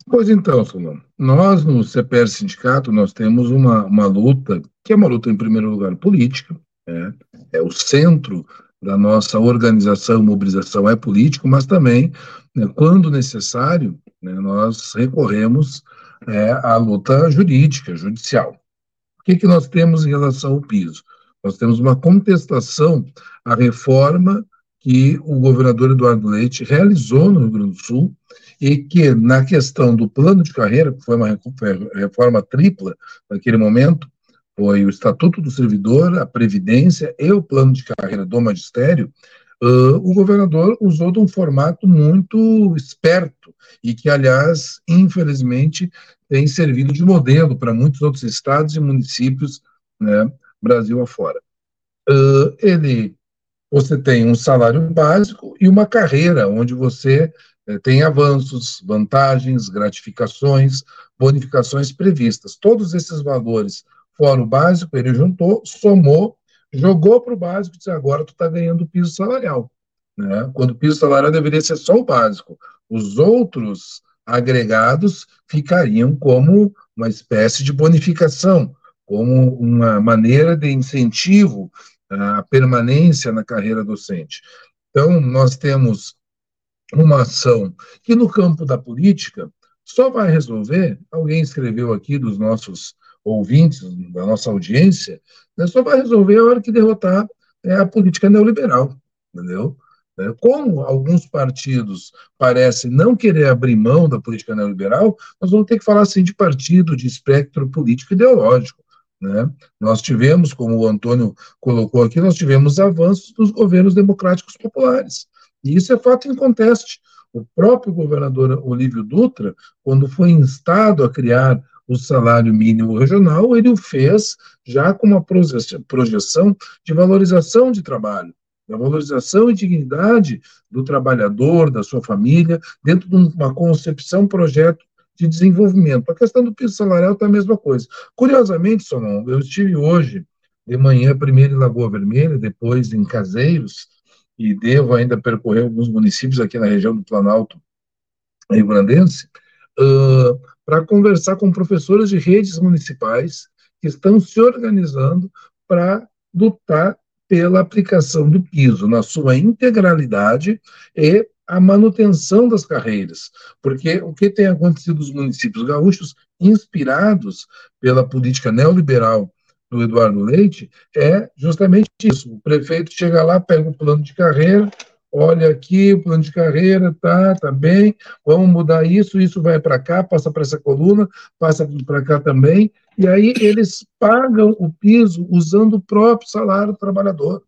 Pois então, Solon, nós no CPR Sindicato, nós temos uma, uma luta, que é uma luta em primeiro lugar política, né? é o centro da nossa organização, mobilização é político, mas também, né, quando necessário, né, nós recorremos é, à luta jurídica, judicial. O que, que nós temos em relação ao piso? Nós temos uma contestação à reforma que o governador Eduardo Leite realizou no Rio Grande do Sul e que, na questão do plano de carreira, que foi uma reforma tripla naquele momento, foi o Estatuto do Servidor, a Previdência e o plano de carreira do magistério, uh, o governador usou de um formato muito esperto e que, aliás, infelizmente, tem servido de modelo para muitos outros estados e municípios, né, Brasil afora. Uh, ele, você tem um salário básico e uma carreira onde você uh, tem avanços, vantagens, gratificações, bonificações previstas. Todos esses valores, fora o básico, ele juntou, somou jogou para o básico e disse: agora tu está ganhando piso salarial. Né? Quando o piso salarial deveria ser só o básico. Os outros agregados ficariam como uma espécie de bonificação, como uma maneira de incentivo à permanência na carreira docente. Então, nós temos uma ação que, no campo da política, só vai resolver, alguém escreveu aqui dos nossos ouvintes, da nossa audiência, né, só vai resolver a hora que derrotar é, a política neoliberal, entendeu? É, como alguns partidos parecem não querer abrir mão da política neoliberal, nós vamos ter que falar assim de partido, de espectro político ideológico. Né? Nós tivemos, como o Antônio colocou aqui, nós tivemos avanços dos governos democráticos populares. E isso é fato inconteste. O próprio governador Olívio Dutra, quando foi instado a criar o salário mínimo regional, ele o fez já com uma projeção de valorização de trabalho, da valorização e dignidade do trabalhador, da sua família, dentro de uma concepção, projeto de desenvolvimento. A questão do piso salarial está a mesma coisa. Curiosamente, Solon, eu estive hoje de manhã, primeiro em Lagoa Vermelha, depois em Caseiros, e devo ainda percorrer alguns municípios aqui na região do Planalto Rio Grandense, uh, para conversar com professores de redes municipais que estão se organizando para lutar pela aplicação do piso na sua integralidade e a manutenção das carreiras, porque o que tem acontecido nos municípios gaúchos, inspirados pela política neoliberal do Eduardo Leite é justamente isso. O prefeito chega lá, pega o plano de carreira, olha aqui, o plano de carreira, tá, tá bem, vamos mudar isso, isso vai para cá, passa para essa coluna, passa para cá também, e aí eles pagam o piso usando o próprio salário do trabalhador.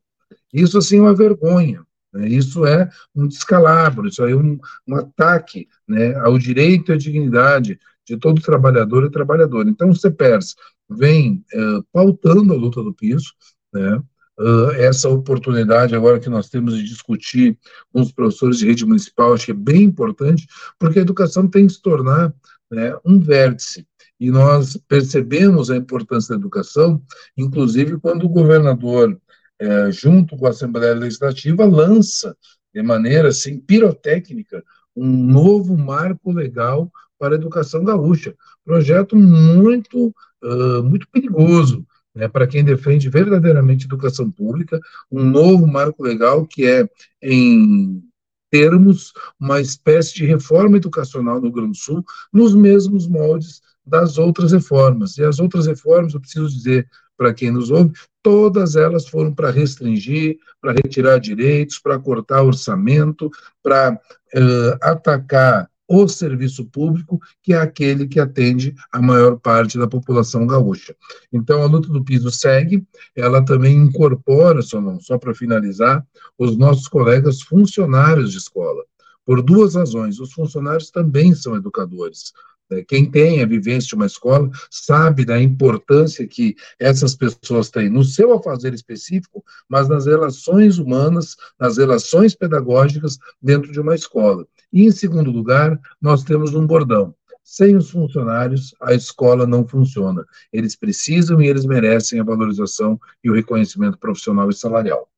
Isso, assim, é uma vergonha. Né? Isso é um descalabro, isso é um, um ataque né, ao direito e à dignidade de todo trabalhador e trabalhadora. Então, o CEPERS vem uh, pautando a luta do piso, né? Uh, essa oportunidade agora que nós temos de discutir com os professores de rede municipal, acho que é bem importante, porque a educação tem que se tornar né, um vértice. E nós percebemos a importância da educação, inclusive quando o governador, eh, junto com a Assembleia Legislativa, lança de maneira assim pirotécnica um novo marco legal para a educação gaúcha. Projeto muito uh, muito perigoso né, para quem defende verdadeiramente educação pública, um novo marco legal que é, em termos, uma espécie de reforma educacional no Rio Grande do Sul, nos mesmos moldes das outras reformas. E as outras reformas, eu preciso dizer para quem nos ouve, todas elas foram para restringir, para retirar direitos, para cortar orçamento, para uh, atacar o serviço público, que é aquele que atende a maior parte da população gaúcha. Então, a luta do piso segue, ela também incorpora, só, só para finalizar, os nossos colegas funcionários de escola. Por duas razões, os funcionários também são educadores. Né? Quem tem a vivência de uma escola sabe da importância que essas pessoas têm no seu afazer específico, mas nas relações humanas, nas relações pedagógicas dentro de uma escola. E, em segundo lugar, nós temos um bordão. Sem os funcionários, a escola não funciona. Eles precisam e eles merecem a valorização e o reconhecimento profissional e salarial.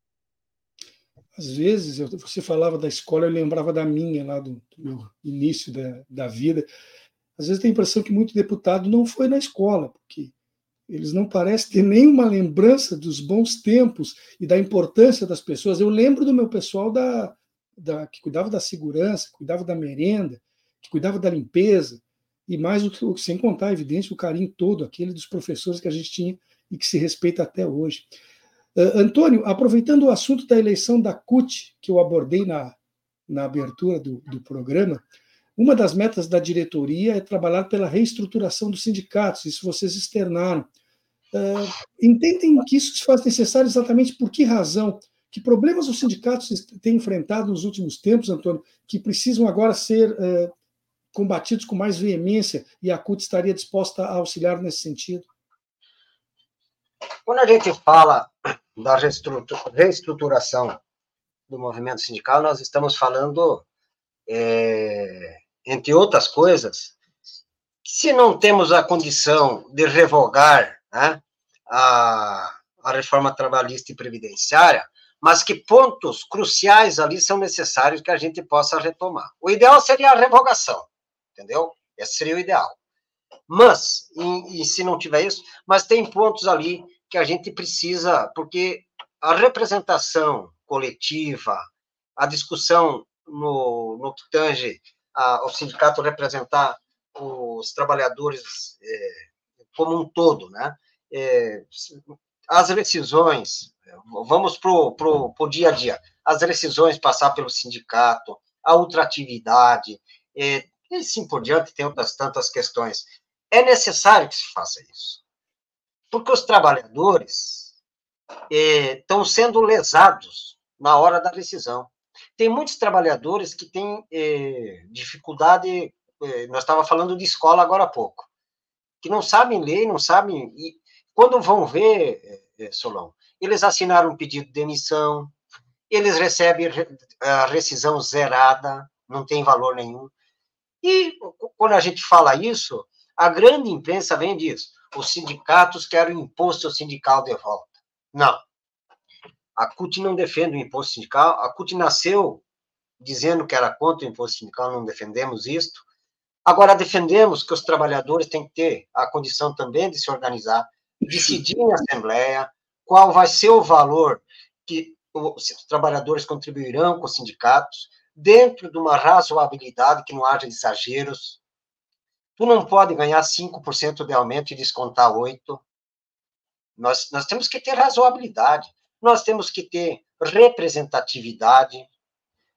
Às vezes, você falava da escola, eu lembrava da minha, lá do, do meu início da, da vida. Às vezes tem a impressão que muito deputado não foi na escola, porque eles não parecem ter nenhuma lembrança dos bons tempos e da importância das pessoas. Eu lembro do meu pessoal da, da, que cuidava da segurança, que cuidava da merenda, que cuidava da limpeza, e mais o sem contar, evidente, o carinho todo, aquele dos professores que a gente tinha e que se respeita até hoje. Uh, Antônio, aproveitando o assunto da eleição da CUT, que eu abordei na, na abertura do, do programa, uma das metas da diretoria é trabalhar pela reestruturação dos sindicatos, isso vocês externaram. Uh, entendem que isso se faz necessário exatamente por que razão? Que problemas os sindicatos têm enfrentado nos últimos tempos, Antônio, que precisam agora ser uh, combatidos com mais veemência e a CUT estaria disposta a auxiliar nesse sentido? Quando a gente fala da reestruturação do movimento sindical, nós estamos falando é, entre outras coisas, se não temos a condição de revogar né, a, a reforma trabalhista e previdenciária, mas que pontos cruciais ali são necessários que a gente possa retomar. O ideal seria a revogação, entendeu? Esse seria o ideal. Mas, e, e se não tiver isso, mas tem pontos ali que a gente precisa, porque a representação coletiva, a discussão no, no que tange ao sindicato representar os trabalhadores é, como um todo, né? É, as decisões, vamos para o dia a dia, as decisões passar pelo sindicato, a ultratividade, é, e assim por diante, tem outras tantas questões. É necessário que se faça isso, porque os trabalhadores estão sendo lesados na hora da decisão. Tem muitos trabalhadores que têm dificuldade, nós estávamos falando de escola agora há pouco, que não sabem ler, não sabem. E quando vão ver, é, Solon, eles assinaram um pedido de demissão, eles recebem a rescisão zerada, não tem valor nenhum. E quando a gente fala isso, a grande imprensa vem disso. Os sindicatos querem o imposto sindical de volta. Não. A CUT não defende o imposto sindical. A CUT nasceu dizendo que era contra o imposto sindical, não defendemos isto. Agora, defendemos que os trabalhadores têm que ter a condição também de se organizar, decidir em assembleia qual vai ser o valor que os trabalhadores contribuirão com os sindicatos, dentro de uma razoabilidade, que não haja exageros. Tu não pode ganhar 5% de aumento e descontar 8%. Nós, nós temos que ter razoabilidade, nós temos que ter representatividade,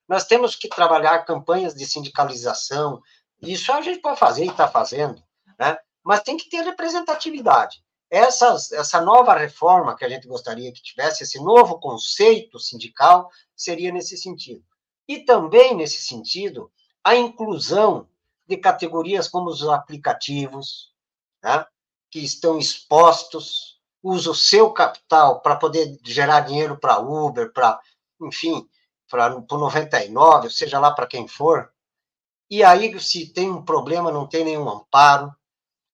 nós temos que trabalhar campanhas de sindicalização, isso a gente pode fazer e está fazendo, né? mas tem que ter representatividade. Essas, essa nova reforma que a gente gostaria que tivesse, esse novo conceito sindical, seria nesse sentido. E também, nesse sentido, a inclusão de categorias como os aplicativos, né, que estão expostos, usam o seu capital para poder gerar dinheiro para Uber, para, enfim, para o 99, seja lá para quem for. E aí, se tem um problema, não tem nenhum amparo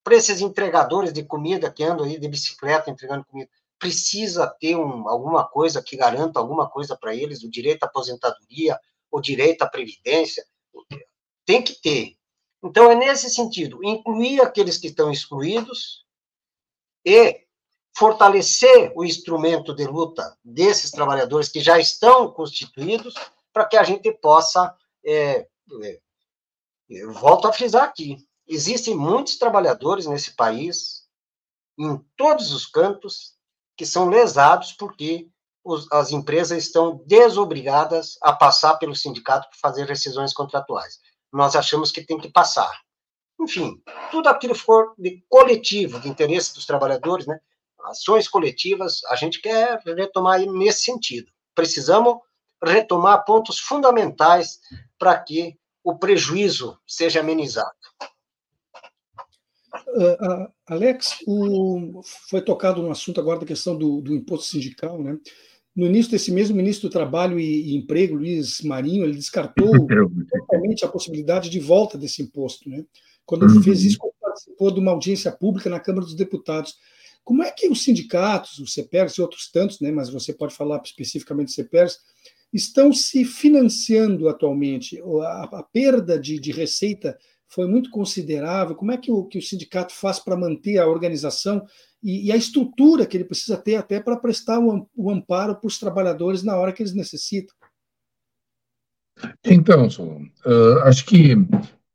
para esses entregadores de comida que andam aí de bicicleta entregando comida, precisa ter um, alguma coisa que garanta alguma coisa para eles, o direito à aposentadoria, o direito à previdência, tem que ter. Então, é nesse sentido, incluir aqueles que estão excluídos e fortalecer o instrumento de luta desses trabalhadores que já estão constituídos, para que a gente possa, é, é, volto a frisar aqui, Existem muitos trabalhadores nesse país, em todos os cantos, que são lesados porque os, as empresas estão desobrigadas a passar pelo sindicato para fazer rescisões contratuais. Nós achamos que tem que passar. Enfim, tudo aquilo for de coletivo, de interesse dos trabalhadores, né? ações coletivas, a gente quer retomar nesse sentido. Precisamos retomar pontos fundamentais para que o prejuízo seja amenizado. Uh, Alex, o, foi tocado no assunto agora da questão do, do, imposto sindical, né? No início desse mesmo ministro do Trabalho e, e Emprego, Luiz Marinho, ele descartou totalmente a possibilidade de volta desse imposto, né? Quando ele fez isso, participou de uma audiência pública na Câmara dos Deputados. Como é que os sindicatos, o CEPERS e outros tantos, né? Mas você pode falar especificamente do CEPERS, estão se financiando atualmente? A, a perda de, de receita foi muito considerável. Como é que o, que o sindicato faz para manter a organização e, e, a estrutura que ele precisa ter até para prestar o, o amparo para os trabalhadores na hora que eles necessitam? Então, uh, acho que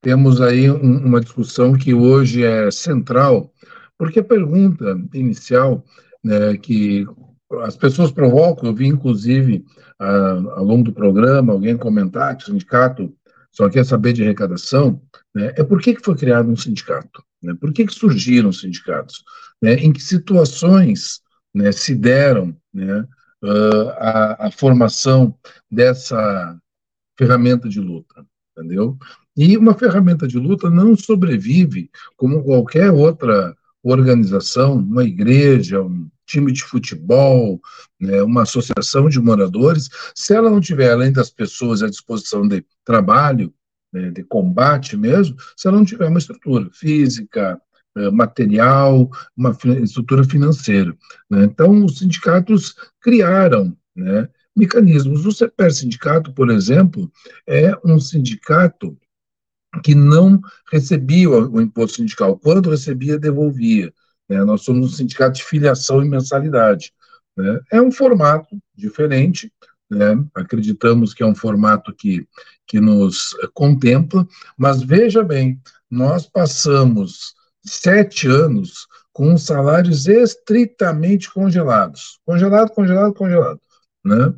temos aí um, uma discussão que hoje é central, porque a pergunta inicial né, que as pessoas provocam, eu vi inclusive uh, ao longo do programa alguém comentar que o sindicato só quer saber de arrecadação, né, é por que, que foi criado um sindicato? Né? Por que, que surgiram os sindicatos? Né? Em que situações né, se deram né, uh, a, a, formação dessa ferramenta de luta? Entendeu? E uma ferramenta de luta não sobrevive como qualquer outra organização, uma igreja, um time de futebol, né, uma associação de moradores, se ela não tiver, além das pessoas à disposição de trabalho, né, de combate mesmo, se ela não tiver uma estrutura física, eh, material, uma estrutura financeira. Né? Então, os sindicatos criaram né, mecanismos. O CEPER Sindicato, por exemplo, é um sindicato que não recebia o imposto sindical. Quando recebia, devolvia. Né? Nós somos um sindicato de filiação e mensalidade. Né? É um formato diferente, né? acreditamos que é um formato que, que nos contempla, mas veja bem, nós passamos sete anos com salários estritamente congelados. Congelado, congelado, congelado. Né?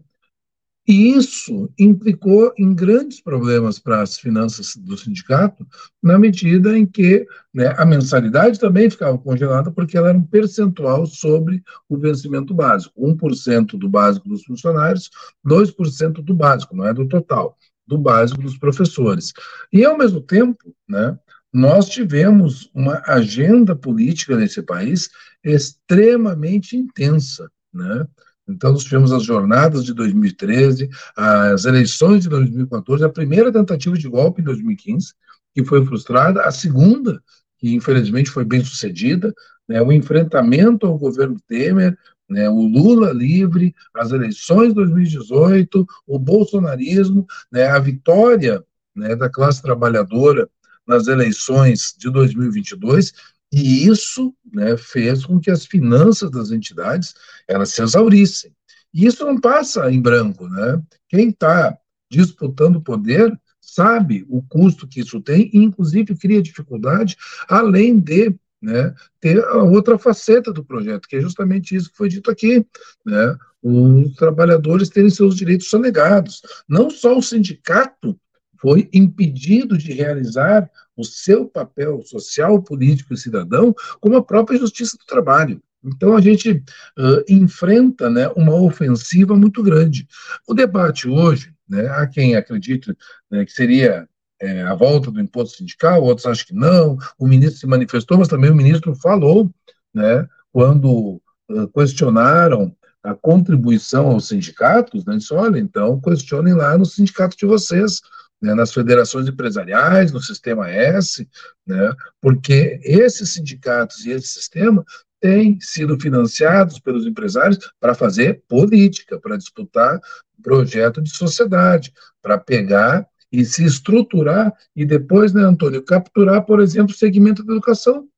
E isso implicou em grandes problemas para as finanças do sindicato, na medida em que né, a mensalidade também ficava congelada, porque ela era um percentual sobre o vencimento básico. 1% do básico dos funcionários, 2% do básico, não é do total, do básico dos professores. E, ao mesmo tempo, né, nós tivemos uma agenda política nesse país extremamente intensa. Né? Então, nós tivemos as jornadas de 2013, as eleições de 2014, a primeira tentativa de golpe em 2015, que foi frustrada, a segunda, que infelizmente foi bem sucedida, né, o enfrentamento ao governo Temer, né, o Lula livre, as eleições de 2018, o bolsonarismo, né, a vitória né, da classe trabalhadora nas eleições de 2022 e isso né, fez com que as finanças das entidades elas se exaurissem. E isso não passa em branco. Né? Quem está disputando poder sabe o custo que isso tem e, inclusive, cria dificuldade, além de né, ter a outra faceta do projeto, que é justamente isso que foi dito aqui, né, os trabalhadores terem seus direitos sonegados. Não só o sindicato foi impedido de realizar o seu papel social, político e cidadão, como a própria justiça do trabalho. Então, a gente uh, enfrenta né, uma ofensiva muito grande. O debate hoje, né, há quem acredite né, que seria é, a volta do imposto sindical, outros acham que não, o ministro se manifestou, mas também o ministro falou, né, quando uh, questionaram a contribuição aos sindicatos, né, disse, olha, então questionem lá no sindicato de vocês, né, nas federações empresariais, no sistema S, né, porque esses sindicatos e esse sistema têm sido financiados pelos empresários para fazer política, para disputar projeto de sociedade, para pegar e se estruturar e depois, né, Antônio, capturar, por exemplo, o segmento da educação,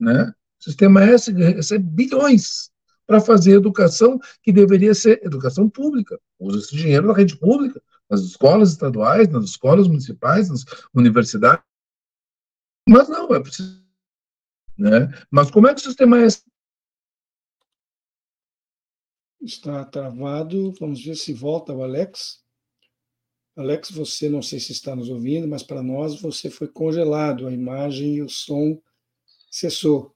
né? O sistema S recebe bilhões para fazer educação que deveria ser educação pública. Usa esse dinheiro na rede pública, nas escolas estaduais, nas escolas municipais, nas universidades. Mas não, é preciso. Né? Mas como é que o sistema é. Está travado. Vamos ver se volta o Alex. Alex, você não sei se está nos ouvindo, mas para nós você foi congelado. A imagem e o som cessou.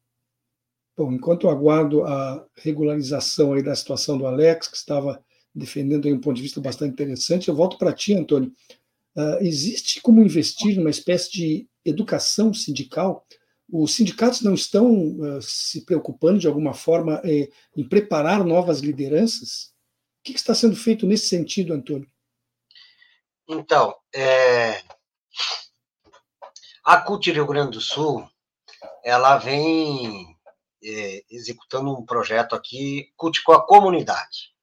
Bom, enquanto eu aguardo a regularização aí da situação do Alex, que estava defendendo um ponto de vista bastante interessante. Eu volto para ti, Antônio. Uh, existe como investir numa espécie de educação sindical? Os sindicatos não estão uh, se preocupando de alguma forma eh, em preparar novas lideranças? O que, que, está sendo feito nesse sentido, Antônio? Então, é... a CUT Rio Grande do Sul, ela vem é, executando um projeto aqui, CUT com a comunidade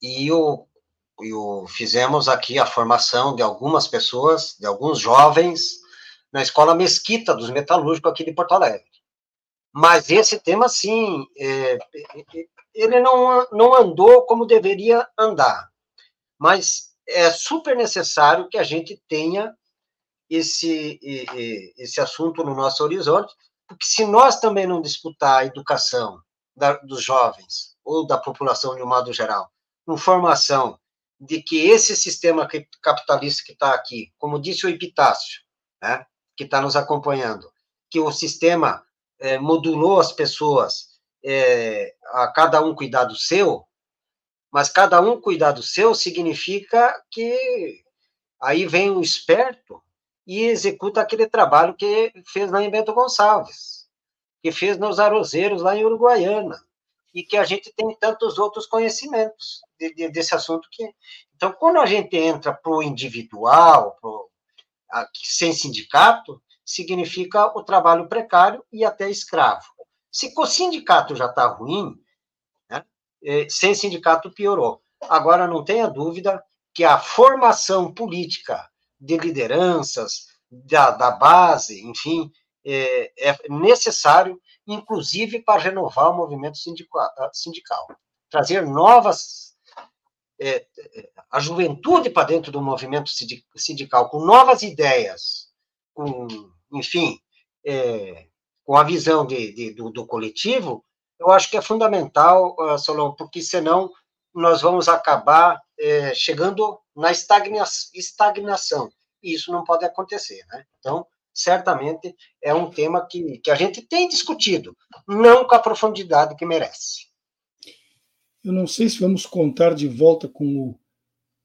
e o, e o, fizemos aqui a formação de algumas pessoas, de alguns jovens, na Escola Mesquita dos Metalúrgicos aqui de Porto Alegre. Mas esse tema, sim, é, ele não, não andou como deveria andar. Mas é super necessário que a gente tenha esse, esse assunto no nosso horizonte, porque se nós também não disputar a educação da, dos jovens ou da população de um modo geral, informação de que esse sistema capitalista que está aqui, como disse o Epitácio, né, que está nos acompanhando, que o sistema é, modulou as pessoas é, a cada um cuidar do seu, mas cada um cuidar do seu significa que aí vem o esperto e executa aquele trabalho que fez lá em Bento Gonçalves, que fez nos Arozeiros, lá em Uruguaiana, e que a gente tem tantos outros conhecimentos de, de, desse assunto que então quando a gente entra para o individual pro, a, sem sindicato significa o trabalho precário e até escravo se o sindicato já está ruim né, é, sem sindicato piorou agora não tenha dúvida que a formação política de lideranças da, da base, enfim, é, é, necessário, inclusive para renovar o movimento sindical, sindical. trazer novas é, a juventude para dentro do movimento sindical com novas ideias, com, enfim, é, com a visão de, de do, do, coletivo, eu acho que é fundamental, uh, Solon, porque senão nós vamos acabar é, chegando na estagna estagnação. E isso não pode acontecer, né? Então, certamente é um tema que, que a gente tem discutido, não com a profundidade que merece. Eu não sei se vamos contar de volta com o,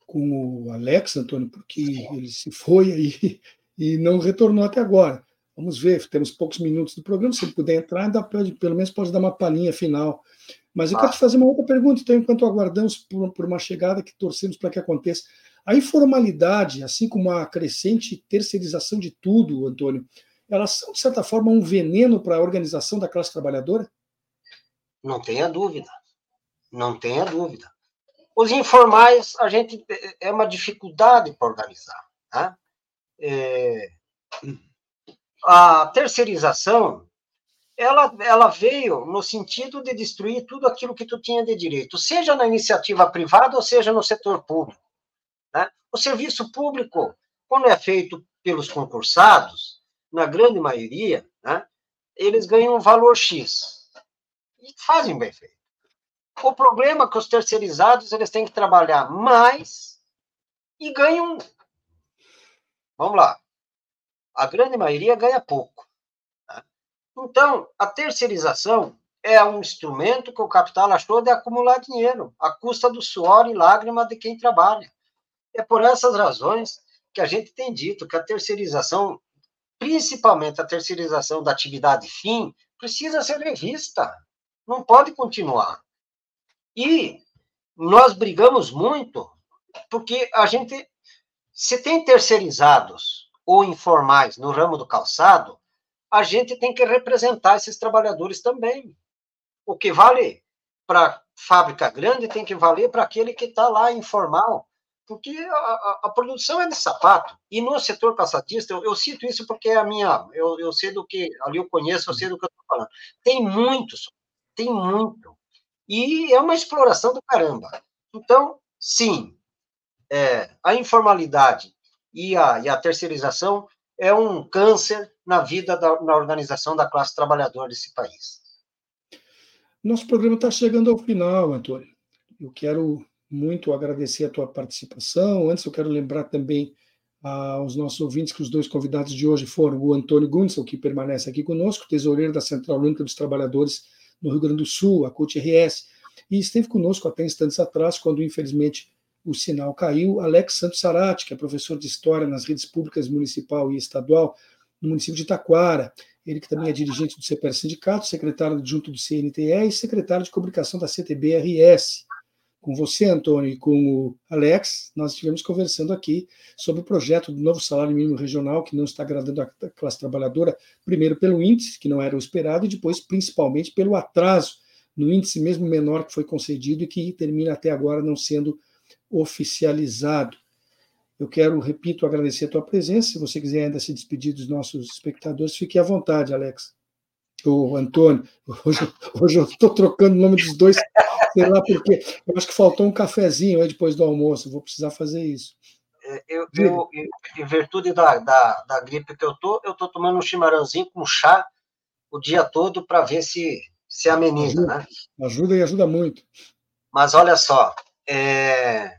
com o Alex, Antônio, porque ele se foi aí e não retornou até agora. Vamos ver, temos poucos minutos do programa, se ele puder entrar, dá, pelo menos pode dar uma palhinha final. Mas eu ah. quero te fazer uma outra pergunta, então, enquanto aguardamos por, por uma chegada que torcemos para que aconteça. A informalidade, assim como a crescente terceirização de tudo, Antônio, elas são, de certa forma, um veneno para a organização da classe trabalhadora? Não tenha dúvida. Não tenha dúvida. Os informais, a gente é uma dificuldade para organizar. Né? É, a terceirização, ela, ela veio no sentido de destruir tudo aquilo que tu tinha de direito, seja na iniciativa privada ou seja no setor público. Né? O serviço público, quando é feito pelos concursados, na grande maioria, né, eles ganham um valor X e fazem bem feito. O problema é que os terceirizados eles têm que trabalhar mais e ganham. Vamos lá a grande maioria ganha pouco. Né? Então, a terceirização é um instrumento que o capital achou de acumular dinheiro, à custa do suor e lágrima de quem trabalha. É por essas razões que a gente tem dito que a terceirização, principalmente a terceirização da atividade fim, precisa ser revista. Não pode continuar. E nós brigamos muito porque a gente, se tem terceirizados ou informais no ramo do calçado, a gente tem que representar esses trabalhadores também. O que vale para fábrica grande tem que valer para aquele que está lá informal, porque a, a, a, produção é de sapato. E no setor calçadista, eu, eu, cito isso porque é a minha, eu, eu sei do que, ali eu conheço, eu sei do que eu estou falando. Tem muitos, tem muito. E é uma exploração do caramba. Então, sim, é, a informalidade e a, e a terceirização é um câncer na vida, da, na organização da classe trabalhadora desse país. Nosso programa está chegando ao final, Antônio. Eu quero muito agradecer a tua participação. Antes, eu quero lembrar também aos nossos ouvintes que os dois convidados de hoje foram o Antônio Gunsel, que permanece aqui conosco, tesoureiro da Central Única dos Trabalhadores no Rio Grande do Sul, a CUT-RS, e esteve conosco até instantes atrás, quando infelizmente o sinal caiu. Alex Santos Sarati, que é professor de História nas redes públicas municipal e estadual no município de Taquara, ele que também é dirigente do CPR Sindicato, secretário adjunto do CNTE e secretário de comunicação da CTB-RS. Com você, Antônio, e com o Alex, nós estivemos conversando aqui sobre o projeto do novo salário mínimo regional, que não está agradando a classe trabalhadora, primeiro pelo índice, que não era o esperado, e depois, principalmente, pelo atraso no índice mesmo menor que foi concedido e que termina até agora não sendo oficializado. Eu quero, repito, agradecer a tua presença. Se você quiser ainda se despedir dos nossos espectadores, fique à vontade, Alex. O Antônio, hoje, hoje eu estou trocando o nome dos dois, sei lá porque. Eu acho que faltou um cafezinho aí depois do almoço, vou precisar fazer isso. É, eu, eu, em virtude da, da, da gripe que eu tô, eu tô tomando um chimarrãozinho com chá o dia todo para ver se se ameniza, ajuda, né? Ajuda e ajuda muito. Mas olha só, é...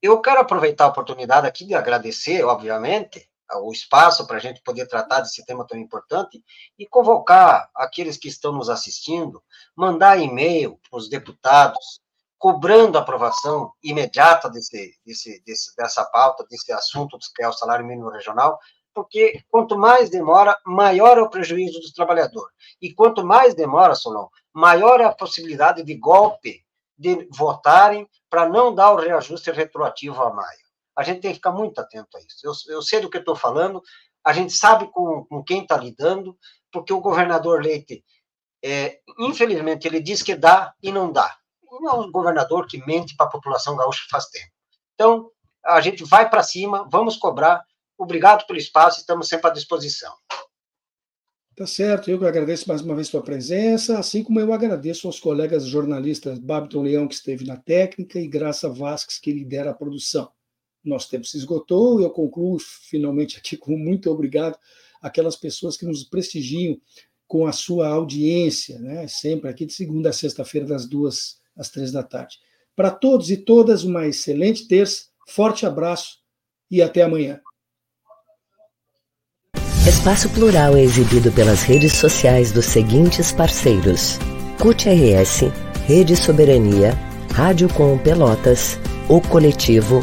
Eu quero aproveitar a oportunidade aqui de agradecer, obviamente, o espaço para a gente poder tratar desse tema tão importante e convocar aqueles que estão nos assistindo, mandar e-mail para os deputados, cobrando a aprovação imediata desse, desse, desse, dessa pauta, desse assunto que é o salário mínimo regional, porque quanto mais demora, maior é o prejuízo dos trabalhadores. E quanto mais demora, Solon, maior é a possibilidade de golpe de votarem para não dar o reajuste retroativo a maio. A gente tem que ficar muito atento a isso. Eu, eu sei do que estou falando, a gente sabe com, com quem está lidando, porque o governador Leite, é, infelizmente, ele diz que dá e não dá. Não é um governador que mente para a população gaúcha faz tempo. Então, a gente vai para cima, vamos cobrar. obrigado pelo espaço, estamos sempre à disposição. Tá certo, eu agradeço mais uma vez sua presença, assim como eu agradeço aos colegas jornalistas Babiton Leão, que esteve na técnica, e Graça Vasques, que lidera a produção. Nosso tempo se esgotou e eu concluo finalmente aqui com muito obrigado àquelas pessoas que nos prestigiam com a sua audiência, né? sempre aqui de segunda a sexta-feira, das duas às três da tarde. Para todos e todas, uma excelente terça, forte abraço e até amanhã. Espaço Plural é exibido pelas redes sociais dos seguintes parceiros: CUT RS, Rede Soberania, Rádio Com Pelotas, O Coletivo,